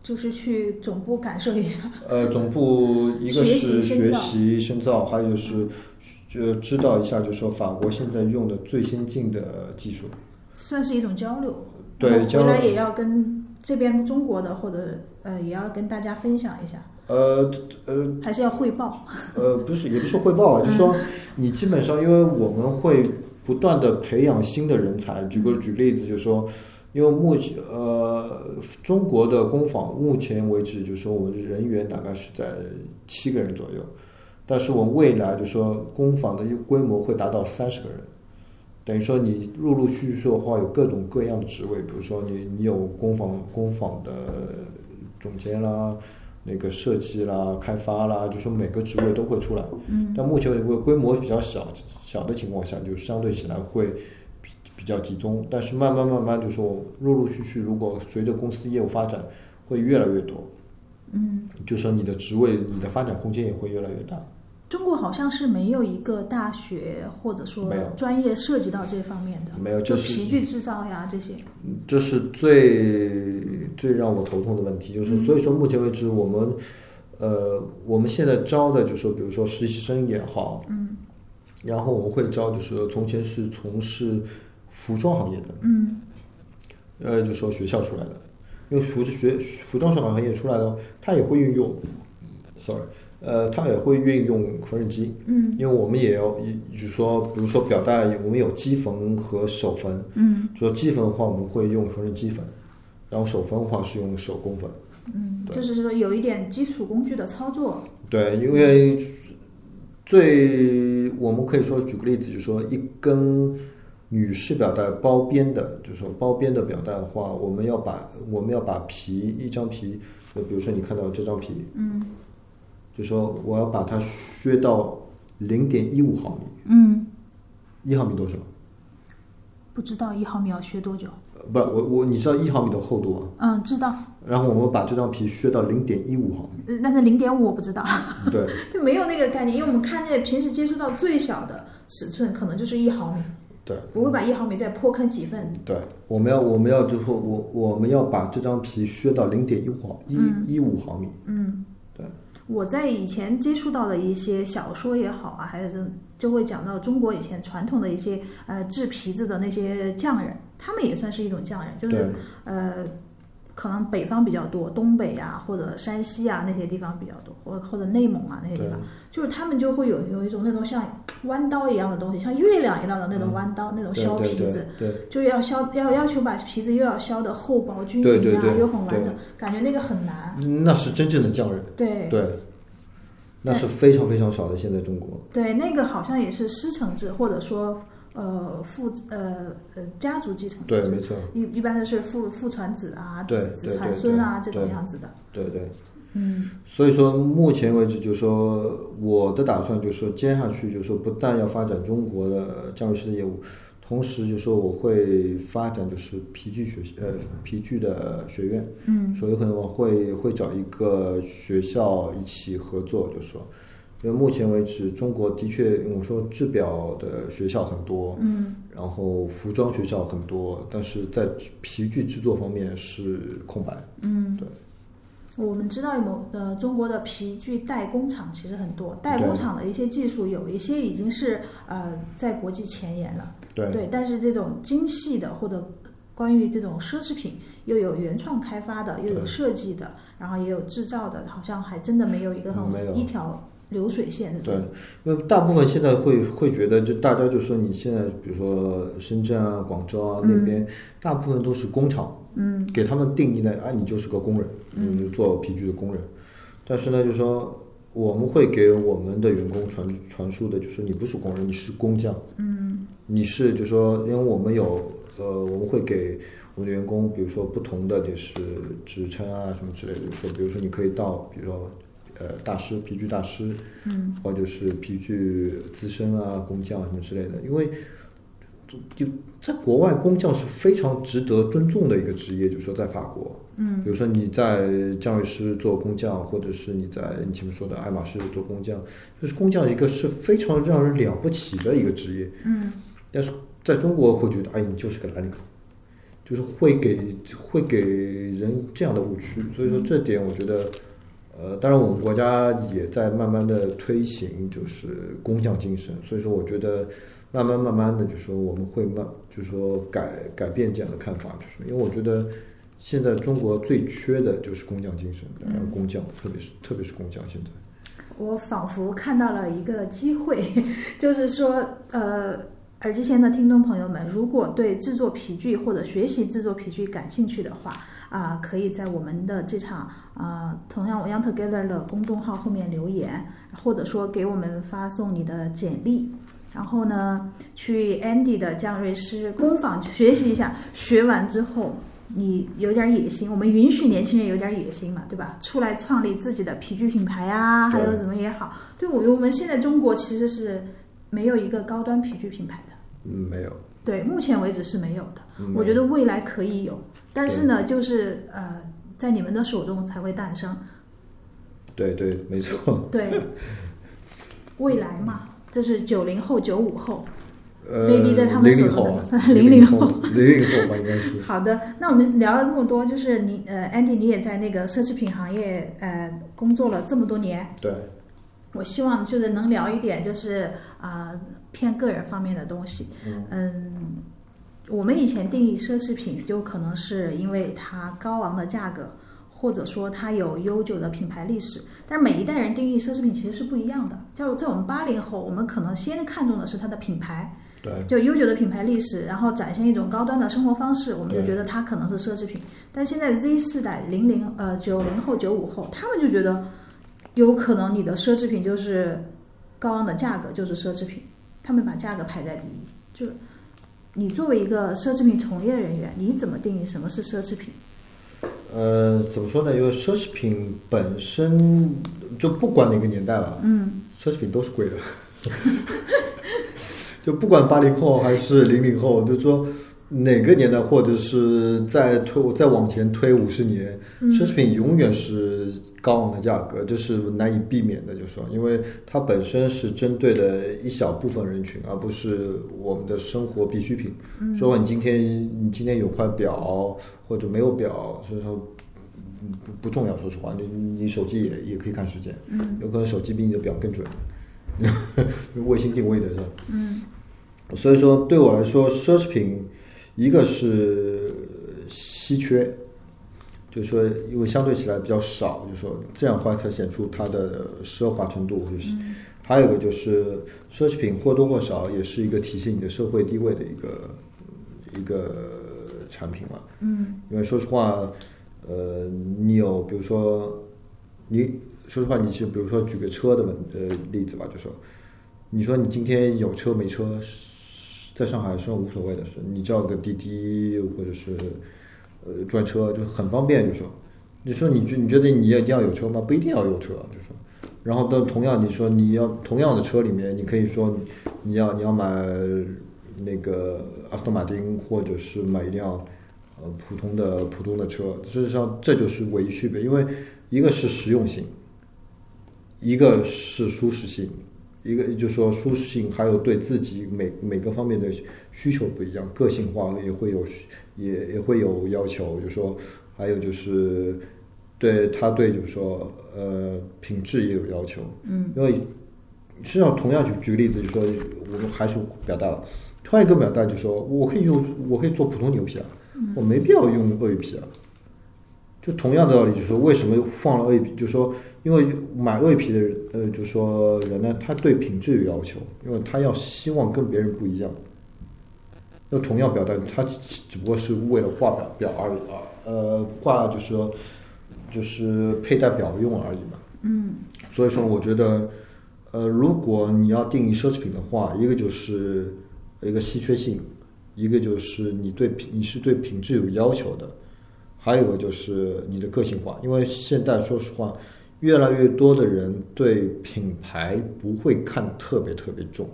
就是去总部感受一下。呃，总部一个是学习深造还有就是就知道一下，就是说法国现在用的最先进的技术。算是一种交流。对然后交流回来也要跟这边中国的或者呃也要跟大家分享一下，呃呃还是要汇报。呃，不是，也不是汇报啊，就是说你基本上，因为我们会不断的培养新的人才。举个举例子，就是说，因为目前呃中国的工坊目前为止，就是说我们人员大概是在七个人左右，但是我们未来就说工坊的一个规模会达到三十个人。等于说你陆陆续续的话，有各种各样的职位，比如说你你有工坊工坊的总监啦，那个设计啦、开发啦，就说每个职位都会出来。嗯，但目前为止规模比较小小的情况下，就相对起来会比比较集中。但是慢慢慢慢，就说陆陆续续，如果随着公司业务发展，会越来越多。嗯，就说你的职位、你的发展空间也会越来越大。中国好像是没有一个大学或者说专业涉及到这方面的，没有就是皮具制造呀这些。这是最最让我头痛的问题，就是所以说目前为止我们，呃，我们现在招的就是说，比如说实习生也好，嗯然后我们会招就是从前是从事服装行业的，嗯。呃，就说学校出来的，因为服学服装行业出来的，它也会运用，sorry，呃，它也会运用缝纫机，嗯。因为我们也要，就是说，比如说表带，我们有机缝和手缝，嗯。就说机缝的话，我们会用缝纫机缝，然后手缝的话是用手工缝。嗯，就是说有一点基础工具的操作。对，因为最我们可以说举个例子，就是说一根女士表带包边的，就是说包边的表带的话，我们要把我们要把皮一张皮，就比如说你看到这张皮，嗯就说我要把它削到零点一五毫米，嗯，一毫米多少？不知道一毫米要削多久？呃不，我我你知道一毫米的厚度啊？嗯，知道，然后我们把这张皮削到零点一五毫米，呃但是零点五我不知道，对 就没有那个概念，因为我们看见平时接触到最小的尺寸可能就是一毫米，对。不会把一毫米再破坑几份。对，我们要我们要就是说我我们要把这张皮削到零点一毫一一五毫米。嗯，对，我在以前接触到的一些小说也好啊，还是就会讲到中国以前传统的一些呃制皮子的那些匠人，他们也算是一种匠人，就是呃，可能北方比较多，东北啊或者山西啊那些地方比较多，或或者内蒙啊那些地方，就是他们就会有有一种那种像弯刀一样的东西，像月亮一样的那种弯刀，那种削皮子。对就要削，要要求把皮子又要削的厚薄均匀啊，又很完整，感觉那个很难。那是真正的匠人。对对，那是非常非常少的。现在中国，对，那个好像也是师承制，或者说呃父呃呃家族继承制。对，没错，一一般都是父父传子啊，对子子传孙啊这种样子的。对对。嗯所以说，目前为止，就是说我的打算就是说，接下去就是说，不但要发展中国的教育师的业务，同时就是说我会发展就是皮具学呃皮具的学院。嗯说有可能我会会找一个学校一起合作，就说，因为目前为止中国的确，我说制表的学校很多，嗯然后服装学校很多，但是在皮具制作方面是空白。嗯，对。我们知道某呃中国的皮具代工厂其实很多，代工厂的一些技术有一些已经是呃在国际前沿了。对对，但是这种精细的或者关于这种奢侈品，又有原创开发的，又有设计的，然后也有制造的，好像还真的没有一个很一条流水线的对。，因为大部分现在会会觉得，就大家就说你现在比如说深圳啊、广州啊那边，大部分都是工厂，嗯给他们定义呢，啊，你就是个工人，你就做皮具的工人。但是呢，就是说我们会给我们的员工传传输的，就是你不是工人，你是工匠，嗯你是就是说，因为我们有呃，我们会给我们的员工，比如说不同的就是职称啊什么之类的，说比如说你可以到，比如说呃大师皮具大师，嗯。或者是皮具资深啊工匠啊什么之类的，因为就就在国外工匠是非常值得尊重的一个职业，就是说在法国，嗯。比如说你在匠瑞师做工匠，或者是你在你前面说的爱马仕做工匠，就是工匠一个是非常让人了不起的一个职业。嗯。但是在中国会觉得，哎，你就是个蓝领，就是会给会给人这样的误区。所以说这点，我觉得，呃，当然我们国家也在慢慢的推行就是工匠精神。所以说，我觉得慢慢慢慢的，就是说我们会慢，就是说改改变这样的看法，就是因为我觉得现在中国最缺的就是工匠精神，然后工匠，特别是特别是工匠现在。我仿佛看到了一个机会，就是说，呃，耳机前的听众朋友们，如果对制作皮具或者学习制作皮具感兴趣的话，啊、可以在我们的这场啊、同样 Young Together 的公众号后面留言，或者说给我们发送你的简历。然后呢，去 Andy 的匠瑞师工坊学习一下，学完之后你有点野心，我们允许年轻人有点野心嘛，对吧？出来创立自己的皮具品牌啊，还有什么也好。对我我们现在中国其实是没有一个高端皮具品牌的，嗯，没有。对，目前为止是没有的。嗯我觉得未来可以有，但是呢，就是呃，在你们的手中才会诞生。对对，没错。对，未来嘛，这是九零后、九五后。呃，maybe 在他们手中零零后啊，的00后 零零后吧，应该是。好的，那我们聊了这么多，就是你呃，Andy，你也在那个奢侈品行业呃工作了这么多年，对，我希望就是能聊一点就是啊、偏个人方面的东西。嗯我们以前定义奢侈品，就可能是因为它高昂的价格，或者说它有悠久的品牌历史。但是每一代人定义奢侈品其实是不一样的。就在我们八零后，我们可能先看重的是它的品牌，对，就悠久的品牌历史，然后展现一种高端的生活方式，我们就觉得它可能是奢侈品。但现在 Z 世代零零呃九零后九五后，他们就觉得有可能你的奢侈品就是高昂的价格就是奢侈品，他们把价格排在第一。就你作为一个奢侈品从业人员，你怎么定义什么是奢侈品？呃，怎么说呢？因为奢侈品本身就不管哪个年代了，嗯奢侈品都是贵的。就不管八零后还是零零后，就说哪个年代，或者是再推再往前推五十年，嗯奢侈品永远是高昂的价格，这是难以避免的。就说，因为它本身是针对的一小部分人群，而不是我们的生活必需品。嗯说你今天你今天有块表或者没有表，所以说嗯不不重要。说实话，你你手机也也可以看时间，嗯有可能手机比你的表更准，卫星定位的是吧？嗯所以说，对我来说，奢侈品一个是稀缺，就是说，因为相对起来比较少，就是说这样的话才显出它的奢华程度。就是，还有一个就是奢侈品或多或少也是一个体现你的社会地位的一个一个产品嘛。嗯因为说实话，呃，你有比如说，你说实话，你是比如说举个车的问呃例子吧，就说，你说你今天有车没车，在上海是无所谓的事，你叫个滴滴或者是呃专车就很方便，就说，你说你觉你觉得你一定要有车吗？不一定要有车，就说。然后，但同样，你说你要同样的车里面，你可以说你要你要买那个阿斯顿马丁，或者是买一辆呃普通的普通的车。事实上，这就是唯一区别，因为一个是实用性，一个是舒适性，一个就是说舒适性，还有对自己每每个方面的需求不一样，个性化也会有也也会有要求，就是说还有就是对他对就是说呃品质也有要求，嗯，因为实际上同样举举个例子，就说我们还是表达了，突然一个表达就说我可以用我可以做普通牛皮啊，我没必要用鳄鱼皮啊。就同样的道理，就是说为什么放了鳄鱼皮，就是说因为买鳄鱼皮的人，呃，就说人呢，他对品质有要求，因为他要希望跟别人不一样。那同样表达，他只不过是为了挂表表而已啊，呃，挂就是说就是佩戴表用而已嘛。嗯所以说，我觉得，呃，如果你要定义奢侈品的话，一个就是一个稀缺性，一个就是你对品你是对品质有要求的，还有一个就是你的个性化。因为现在说实话，越来越多的人对品牌不会看特别特别重，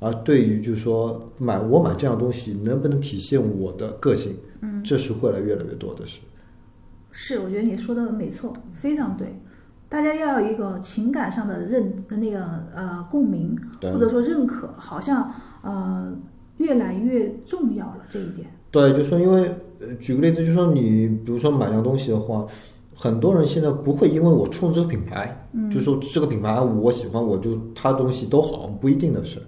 而对于就是说买我买这样东西能不能体现我的个性，嗯，这是会来越来越多的事。是，我觉得你说的没错，非常对。大家要有一个情感上的认那个呃共鸣，或者说认可，好像呃越来越重要了这一点。对，就说因为呃，举个例子，就说你比如说买样东西的话，很多人现在不会因为我冲这个品牌，嗯。就说这个品牌我喜欢，我就它东西都好，不一定的事，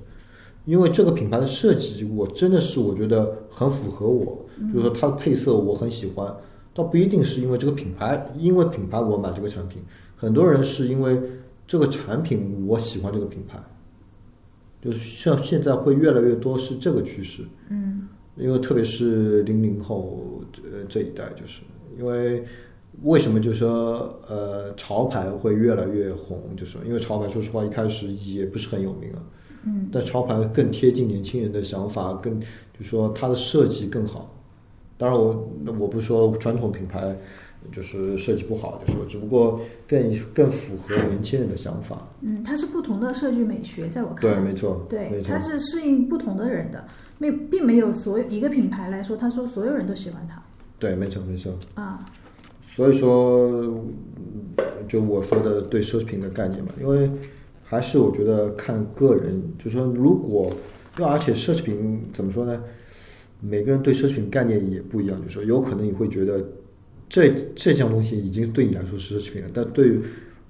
因为这个品牌的设计，我真的是我觉得很符合我，就是说它的配色我很喜欢，倒不一定是因为这个品牌，因为品牌我买这个产品，很多人是因为这个产品我喜欢这个品牌，就是像现在会越来越多是这个趋势。嗯。因为特别是零零后呃这一代，就是因为为什么就是说呃潮牌会越来越红，就是因为潮牌说实话一开始也不是很有名啊，嗯但潮牌更贴近年轻人的想法，更就是说它的设计更好。当然我我不是说传统品牌就是设计不好，就说只不过更更符合年轻人的想法。嗯，它是不同的设计美学，在我看对，来，没错，对，没错它。是适应不同的人的，没并没有所有一个品牌来说，他说所有人都喜欢它对，没错，没错。啊。所以说，就我说的对奢侈品的概念嘛，因为还是我觉得看个人，就说如果，因为而且奢侈品怎么说呢？每个人对奢侈品概念也不一样，就说有可能你会觉得这这项东西已经对你来说是奢侈品了，但对于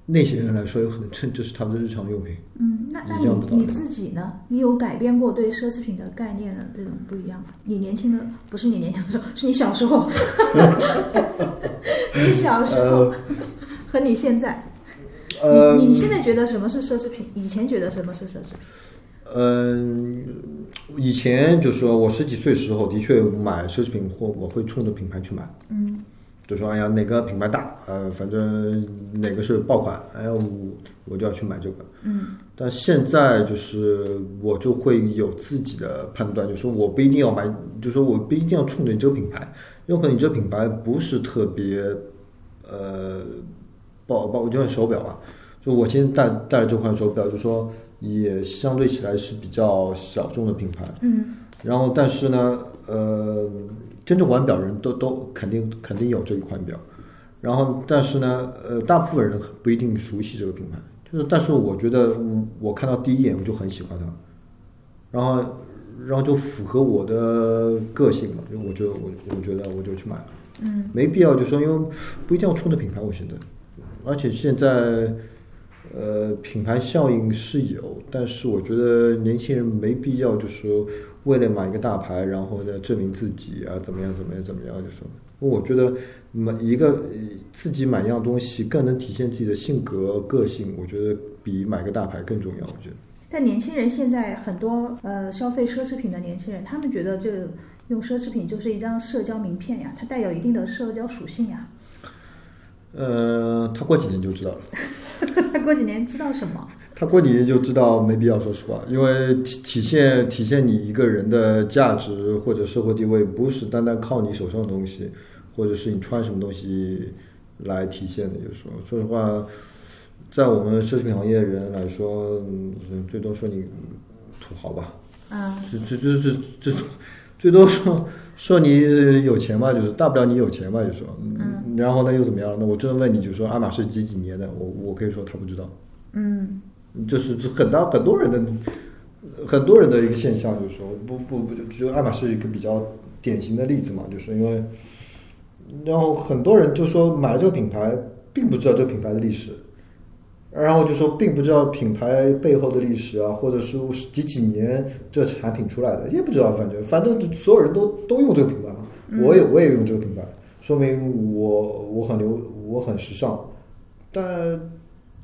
那些人来说，有可能这这是他们的日常用品。嗯，那那你你自己呢？你有改变过对奢侈品的概念的这种不一样吗？你年轻的不是你年轻的时候，是你小时候，你小时候和你现在，呃，你你现在觉得什么是奢侈品？以前觉得什么是奢侈品？嗯，以前就是说我十几岁时候，的确买奢侈品或我会冲着品牌去买。嗯就说哎呀哪个品牌大，呃，反正哪个是爆款，哎呀我我就要去买这个。嗯。但现在就是我就会有自己的判断，就说我不一定要买，就说我不一定要冲着你这个品牌，有可能你这个品牌不是特别，呃，爆爆，就像手表啊，就我今天戴戴的这款手表，就说也相对起来是比较小众的品牌，嗯。然后但是呢，呃，真正玩表人都都肯定肯定有这一款表，然后但是呢，呃，大部分人不一定熟悉这个品牌，就是但是我觉得我我看到第一眼我就很喜欢它，然后然后就符合我的个性嘛，就我就我我觉得我就去买了，嗯。没必要就说因为不一定要冲着品牌，我觉得，而且现在。呃，品牌效应是有，但是我觉得年轻人没必要，就是说为了买一个大牌，然后呢证明自己啊，怎么样怎么样怎么样，就说，我觉得买一个呃自己买一样东西更能体现自己的性格个性，我觉得比买个大牌更重要。我觉得，但年轻人现在很多呃消费奢侈品的年轻人，他们觉得就用奢侈品就是一张社交名片呀，它带有一定的社交属性呀。呃，他过几年就知道了。他过几年知道什么？他过几年就知道没必要，说实话，因为体体现体现你一个人的价值或者社会地位，不是单单靠你手上的东西，或者是你穿什么东西来体现的。有时候，说实话，在我们奢侈品行业的人来说，嗯最多说你土豪吧，嗯这这这这这最多说说你有钱吧，就是大不了你有钱吧，就说，嗯，然后呢又怎么样？那我真的问你，就说爱马仕几几年的，我我可以说他不知道。嗯就是很大很多人的很多人的一个现象，就是说不不不就就爱马仕一个比较典型的例子嘛，就是因为，然后很多人就说买了这个品牌，并不知道这个品牌的历史，然后就说并不知道品牌背后的历史啊，或者是几几年这产品出来的，也不知道，反正反正所有人都都用这个品牌嘛，我也我也用这个品牌，说明我我很流我很时尚，但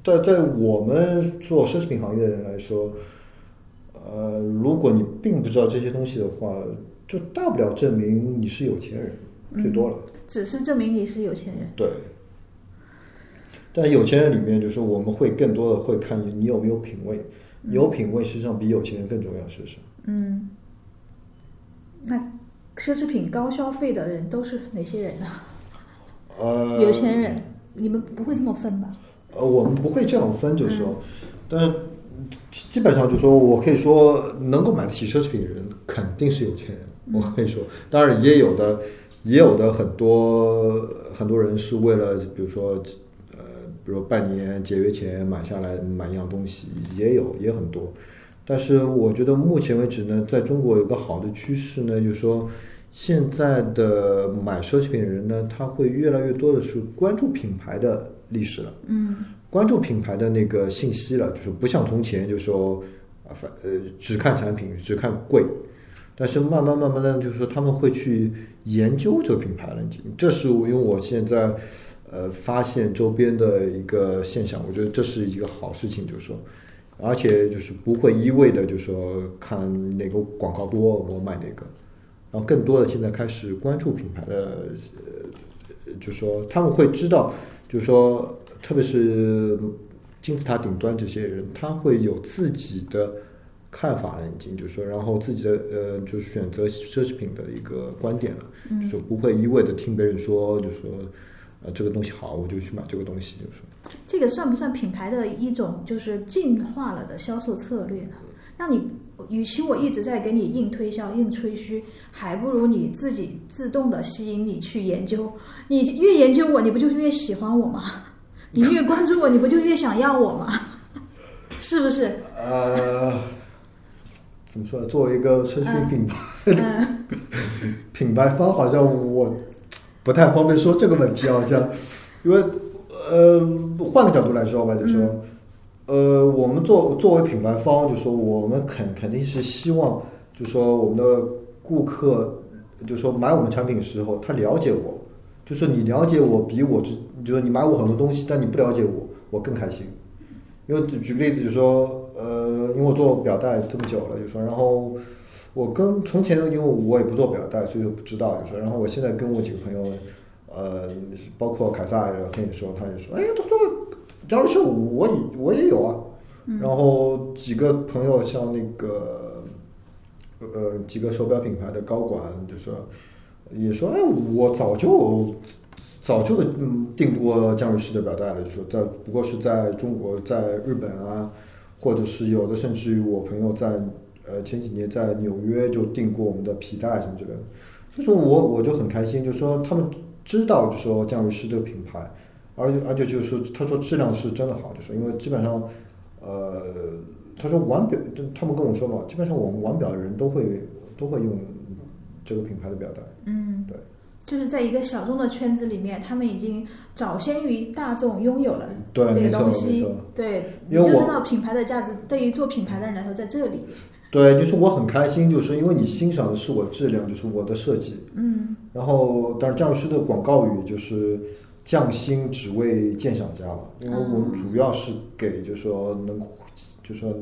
在在我们做奢侈品行业的人来说，呃，如果你并不知道这些东西的话，就大不了证明你是有钱人，最多了。只是证明你是有钱人。对。但有钱人里面，就是我们会更多的会看你有没有品味，有品味实际上比有钱人更重要，是不是？嗯。那奢侈品高消费的人都是哪些人呢？呃，有钱人，你们不会这么分吧？呃，我们不会这样分，就是说，但是基本上就是说我可以说，能够买得起奢侈品的人肯定是有钱人。我可以说，当然也有的，也有的很多很多人是为了，比如说，呃，比如半年节约钱买下来买一样东西，也有也很多。但是我觉得目前为止呢，在中国有个好的趋势呢，就是说现在的买奢侈品的人呢，他会越来越多的是关注品牌的历史了，嗯，关注品牌的那个信息了，就是不像从前就说啊，反呃只看产品，只看贵，但是慢慢慢慢的，就是说他们会去研究这个品牌了，这是因为我现在呃发现周边的一个现象，我觉得这是一个好事情，就是说。而且就是不会一味的就说看哪个广告多我买哪个，然后更多的现在开始关注品牌的，呃，就说他们会知道，就是说特别是金字塔顶端这些人，他会有自己的看法了，已经就是说，然后自己的呃，就是选择奢侈品的一个观点了，就是不会一味的听别人说，就说。啊，这个东西好，我就去买这个东西，就是。这个算不算品牌的一种就是进化了的销售策略呢？让你，与其我一直在给你硬推销、硬吹嘘，还不如你自己自动的吸引你去研究。你越研究我，你不就越喜欢我吗？你越关注我，你不就越想要我吗？是不是？呃，怎么说？作为一个奢侈品品牌 品牌方，好像我。不太方便说这个问题，好像，因为呃，换个角度来说吧，就说，呃，我们作作为品牌方，就说我们肯肯定是希望，就说我们的顾客，就说买我们产品的时候，他了解我，就说你了解我比我，就说你买我很多东西，但你不了解我，我更开心。因为举个例子，就说，呃，因为我做表带这么久了，就说，然后。我跟从前，因为我也不做表带，所以我不知道。就说，然后我现在跟我几个朋友，呃，包括凯撒聊天的时候，他也说：“哎，他说，张老师，我也我也有啊。”然后几个朋友，像那个，呃，几个手表品牌的高管，就说，也说：“哎，我早就早就嗯订过江瑞诗的表带了。”就说在不过是在中国，在日本啊，或者是有的，甚至于我朋友在。呃，前几年在纽约就订过我们的皮带什么之类的，所以说我我就很开心，就说他们知道，就说降维诗这个品牌，而且而且就是说他说质量是真的好，就是因为基本上，呃，他说玩表，他们跟我说嘛，基本上我们玩表的人都会都会用这个品牌的表带，嗯，对，就是在一个小众的圈子里面，他们已经早先于大众拥有了对这个东西，对，你就知道品牌的价值，对于做品牌的人来说，在这里。对，就是我很开心，就是因为你欣赏的是我质量，就是我的设计。嗯。然后，但是匠师的广告语就是“匠心只为鉴赏家”嘛，因为我们主要是给，就是说能，就是说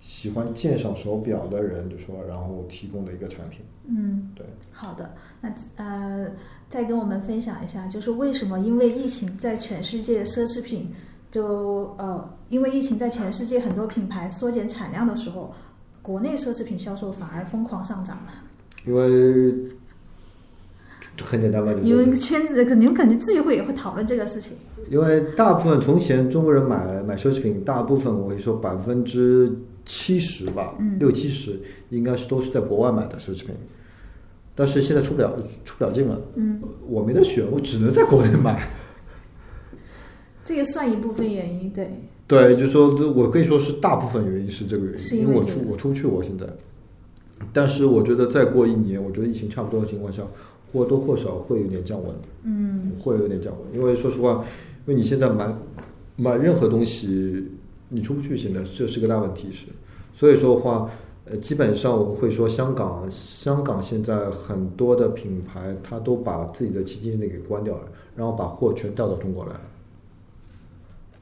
喜欢鉴赏手表的人，就说然后提供的一个产品。嗯，对。好的，那呃，再跟我们分享一下，就是为什么因为疫情，在全世界奢侈品就呃，因为疫情在全世界很多品牌缩减产量的时候。国内奢侈品销售反而疯狂上涨了，因为很简单吧，你们圈子肯定肯定自己会也会讨论这个事情。因为大部分从前中国人买买奢侈品，大部分我会说百分之七十吧，六七十应该是都是在国外买的奢侈品，但是现在出不了出不了境了，嗯，我没得选，我只能在国内买。这个算一部分原因，对。对，就说我可以说是大部分原因是这个原因，因为我出我出不去，我现在。但是我觉得再过一年，我觉得疫情差不多的情况下，或多或少会有点降温。嗯，会有点降温，因为说实话，因为你现在买买任何东西，你出不去，现在这是个大问题是。所以说的话，呃，基本上我们会说香港，香港现在很多的品牌，它都把自己的旗舰店给关掉了，然后把货全调到中国来了，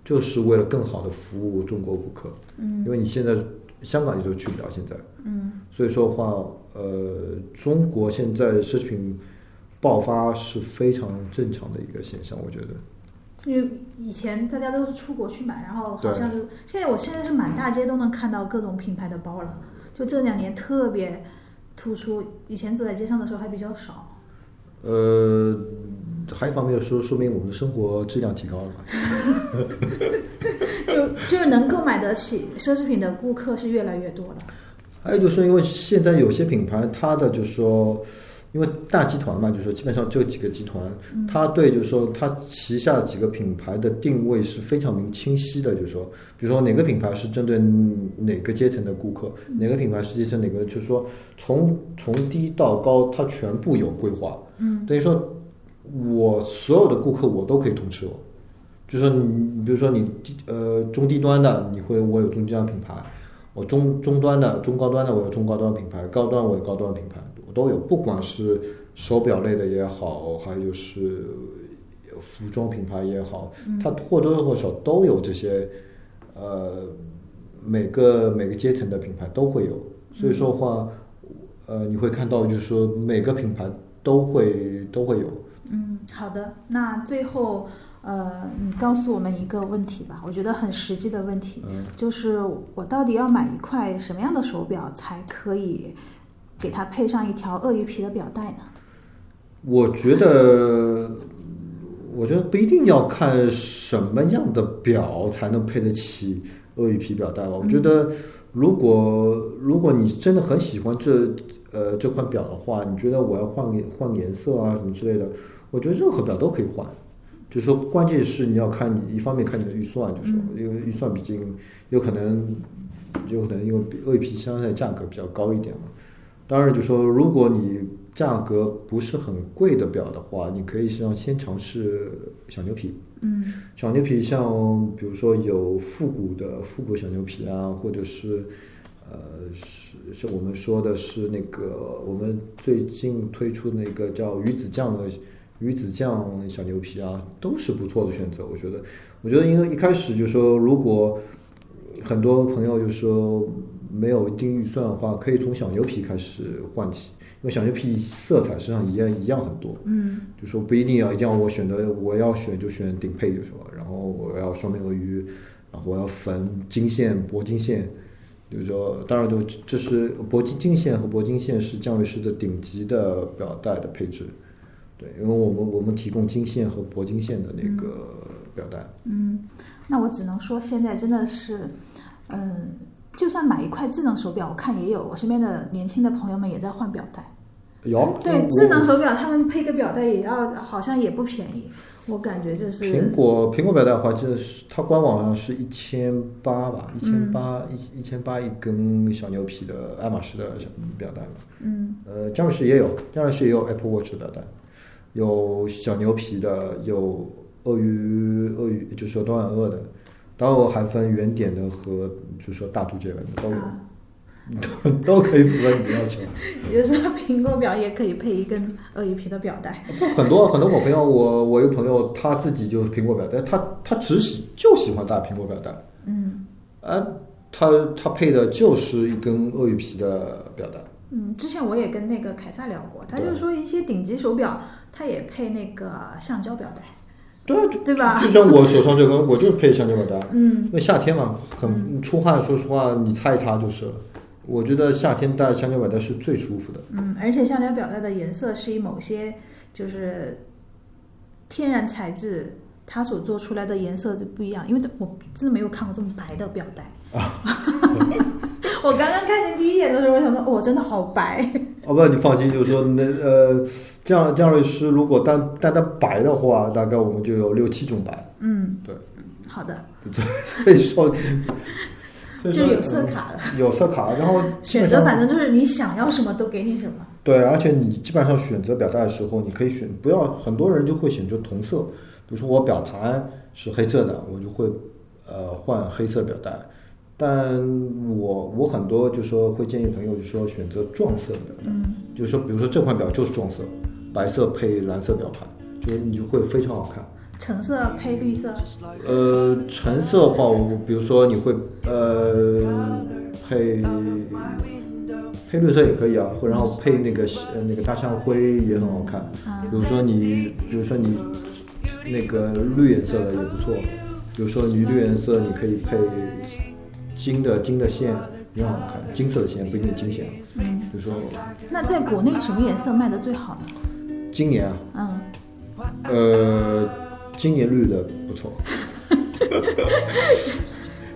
就是为了更好的服务中国顾客。嗯因为你现在香港你都去不了，现在，嗯所以说的话，呃，中国现在奢侈品爆发是非常正常的一个现象，我觉得。因为以前大家都是出国去买，然后好像是现在我现在是满大街都能看到各种品牌的包了，就这两年特别突出，以前走在街上的时候还比较少。呃，还有一方面说，说明我们的生活质量提高了吧？就就是能购买得起奢侈品的顾客是越来越多了。还有就是因为现在有些品牌，它的就是说，因为大集团嘛，就是说基本上就几个集团，它对就是说它旗下几个品牌的定位是非常明清晰的，就是说，比如说哪个品牌是针对哪个阶层的顾客，哪个品牌是接针哪个，就是说从从低到高，它全部有规划。嗯，等于说我所有的顾客我都可以通吃哦。就是说你，比如说你低呃中低端的，你会我有中低端品牌，我中中端的、中高端的我有中高端品牌，高端我有高端品牌，我都有，不管是手表类的也好，还有就是服装品牌也好，它或多或少都有这些呃每个每个阶层的品牌都会有，所以说的话，呃你会看到就是说每个品牌都会都会有。嗯，好的。那最后，呃，你告诉我们一个问题吧，我觉得很实际的问题，嗯就是我到底要买一块什么样的手表才可以给它配上一条鳄鱼皮的表带呢？我觉得，我觉得不一定要看什么样的表才能配得起鳄鱼皮表带吧。我觉得，如果如果你真的很喜欢这呃这款表的话，你觉得我要换个换颜色啊什么之类的，我觉得任何表都可以换。就是说，关键是你要看你一方面看你的预算，就是说，因为预算毕竟有可能有可能因为鳄鱼皮相对价格比较高一点嘛。当然，就说如果你价格不是很贵的表的话，你可以实际上先尝试小牛皮。嗯小牛皮像比如说有复古的复古小牛皮啊，或者是呃是是我们说的是那个我们最近推出那个叫鱼子酱的鱼子酱小牛皮啊，都是不错的选择。我觉得，我觉得因为一开始就说如果很多朋友就说没有一定预算的话，可以从小牛皮开始换起，因为小牛皮色彩实际上一样一样很多。嗯就说不一定要一定要我选择，我要选就选顶配，就说，然后我要双面鳄鱼，然后我要粉金线、铂金线，就是说，当然就这是铂金金线和铂金线是降维师的顶级的表带的配置，对，因为我们我们提供金线和铂金线的那个表带，嗯，那我只能说现在真的是，嗯，就算买一块智能手表，我看也有我身边的年轻的朋友们也在换表带。有对，智能手表他们配个表带也要，好像也不便宜。我感觉就是苹果苹果表带的话，就是它官网上是一千八吧，一千八一一千八一根小牛皮的爱马仕的小表带嘛。嗯呃，江瑞士也有，江瑞士也有 Apple Watch 的表带，有小牛皮的，有鳄鱼鳄鱼，就是说多晚鳄的，当然我还分圆点的和就是说大竹节纹的都有，啊，都 都可以符合你的要求。也就是说苹果表也可以配一根鳄鱼皮的表带。很多很多我朋友，我我一个朋友他自己就是苹果表带，他他只喜就喜欢戴苹果表带，嗯啊，他他配的就是一根鳄鱼皮的表带。嗯，之前我也跟那个凯撒聊过，他就说一些顶级手表，他也配那个橡胶表带，对啊，对吧？就像我手上这个，我就是配橡胶表带。嗯因为夏天嘛，很出汗，说实话，你擦一擦就是了。我觉得夏天戴橡胶表带是最舒服的。嗯，而且橡胶表带的颜色是以某些就是天然材质它所做出来的颜色就不一样，因为我真的没有看过这么白的表带。我刚刚看见第一眼的时候，我想说，哦，真的好白。哦，不，你放心，就是说那呃，降降瑞师如果单单单白的话，大概我们就有六七种白。嗯，对，好的，所以说，就有色卡的有色卡，然后选择，反正就是你想要什么都给你什么。对，而且你基本上选择表带的时候，你可以选不要，很多人就会选择同色，比如说我表盘是黑色的，我就会呃换黑色表带。但我我很多就说会建议朋友就说选择撞色的，嗯，就是说比如说这款表就是撞色，白色配蓝色表盘，就是你就会非常好看。橙色配绿色，呃，橙色的话，我比如说你会呃配配绿色也可以啊，或然后配那个呃那个大象灰也很好看。啊比如说你，比如说你那个绿颜色的也不错。比如说你绿颜色，你可以配金的金的线也很好看，金色的线不一定金线啊。嗯，比如说那在国内什么颜色卖的最好呢？今年啊，嗯，呃，今年绿的不错。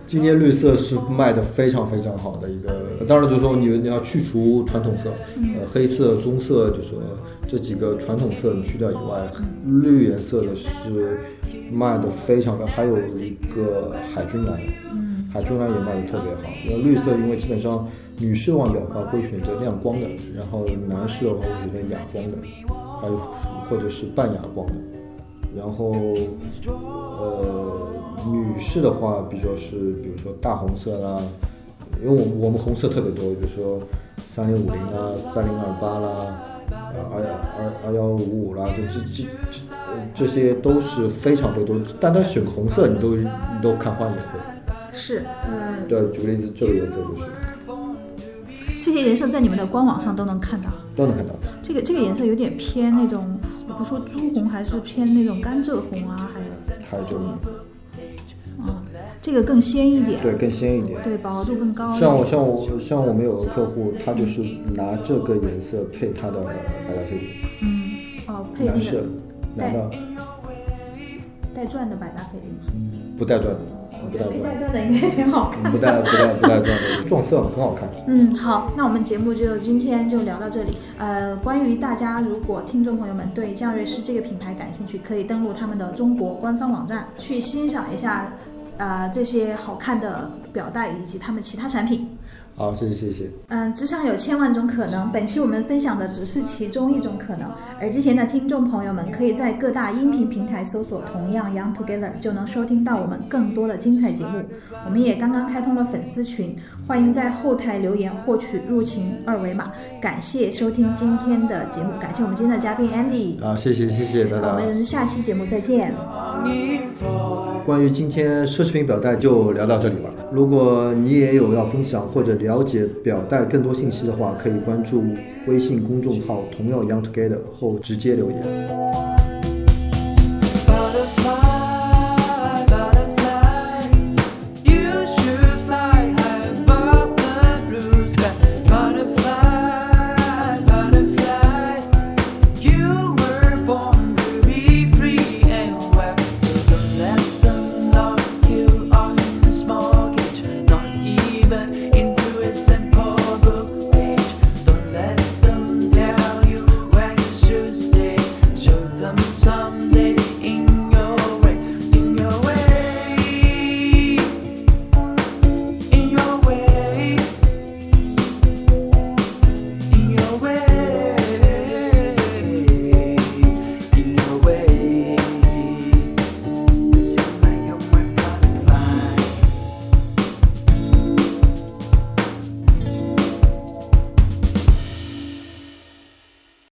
今年绿色是卖的非常非常好的一个，当然就是说你你要去除传统色，呃，黑色、棕色，就说这几个传统色你去掉以外，绿颜色的是卖的非常的，还有一个海军蓝，嗯，海军蓝也卖的特别好。然后绿色因为基本上女士腕表的话会选择亮光的，然后男士的话会选择哑光的，还有或者是半哑光的。然后，呃，女士的话，比较是比如说大红色啦，因为我我们红色特别多，比如说三零五零啦、三零二八啦、呃二二二幺五五啦，这这这这呃这些都是非常非常多。但它选红色，你都你都看花眼会。是，呃，对，举个例子，这个颜色就是这些颜色在你们的官网上都能看到。都能看到。这个这个颜色有点偏那种，我不说朱红，还是偏那种甘蔗红啊，还是还有这个颜色，啊，这个更鲜一点，对，更鲜一点。对，饱和度更高。像我像我像我们有个客户，他就是拿这个颜色配他的百达翡丽，嗯，哦，配那个拿到带钻的百达翡丽吗？不带钻的，不带没带钻的，应该挺好看。不带不带不带钻的，撞色很好看。嗯，好，那我们节目就今天就聊到这里。呃，关于大家如果听众朋友们对降瑞诗这个品牌感兴趣，可以登录他们的中国官方网站去欣赏一下，呃，这些好看的表带以及他们其他产品。好，谢谢谢谢。嗯，职场有千万种可能，本期我们分享的只是其中一种可能。耳机前的听众朋友们，可以在各大音频平台搜索“同样 Young Together”，就能收听到我们更多的精彩节目。我们也刚刚开通了粉丝群，欢迎在后台留言获取入群二维码。感谢收听今天的节目，感谢我们今天的嘉宾 Andy，啊，谢谢谢谢大我。们下期节目再见。关于今天奢侈品表带就聊到这里吧。如果你也有要分享或者了解表带更多信息的话，可以关注微信公众号“同样 Young Together” 后直接留言。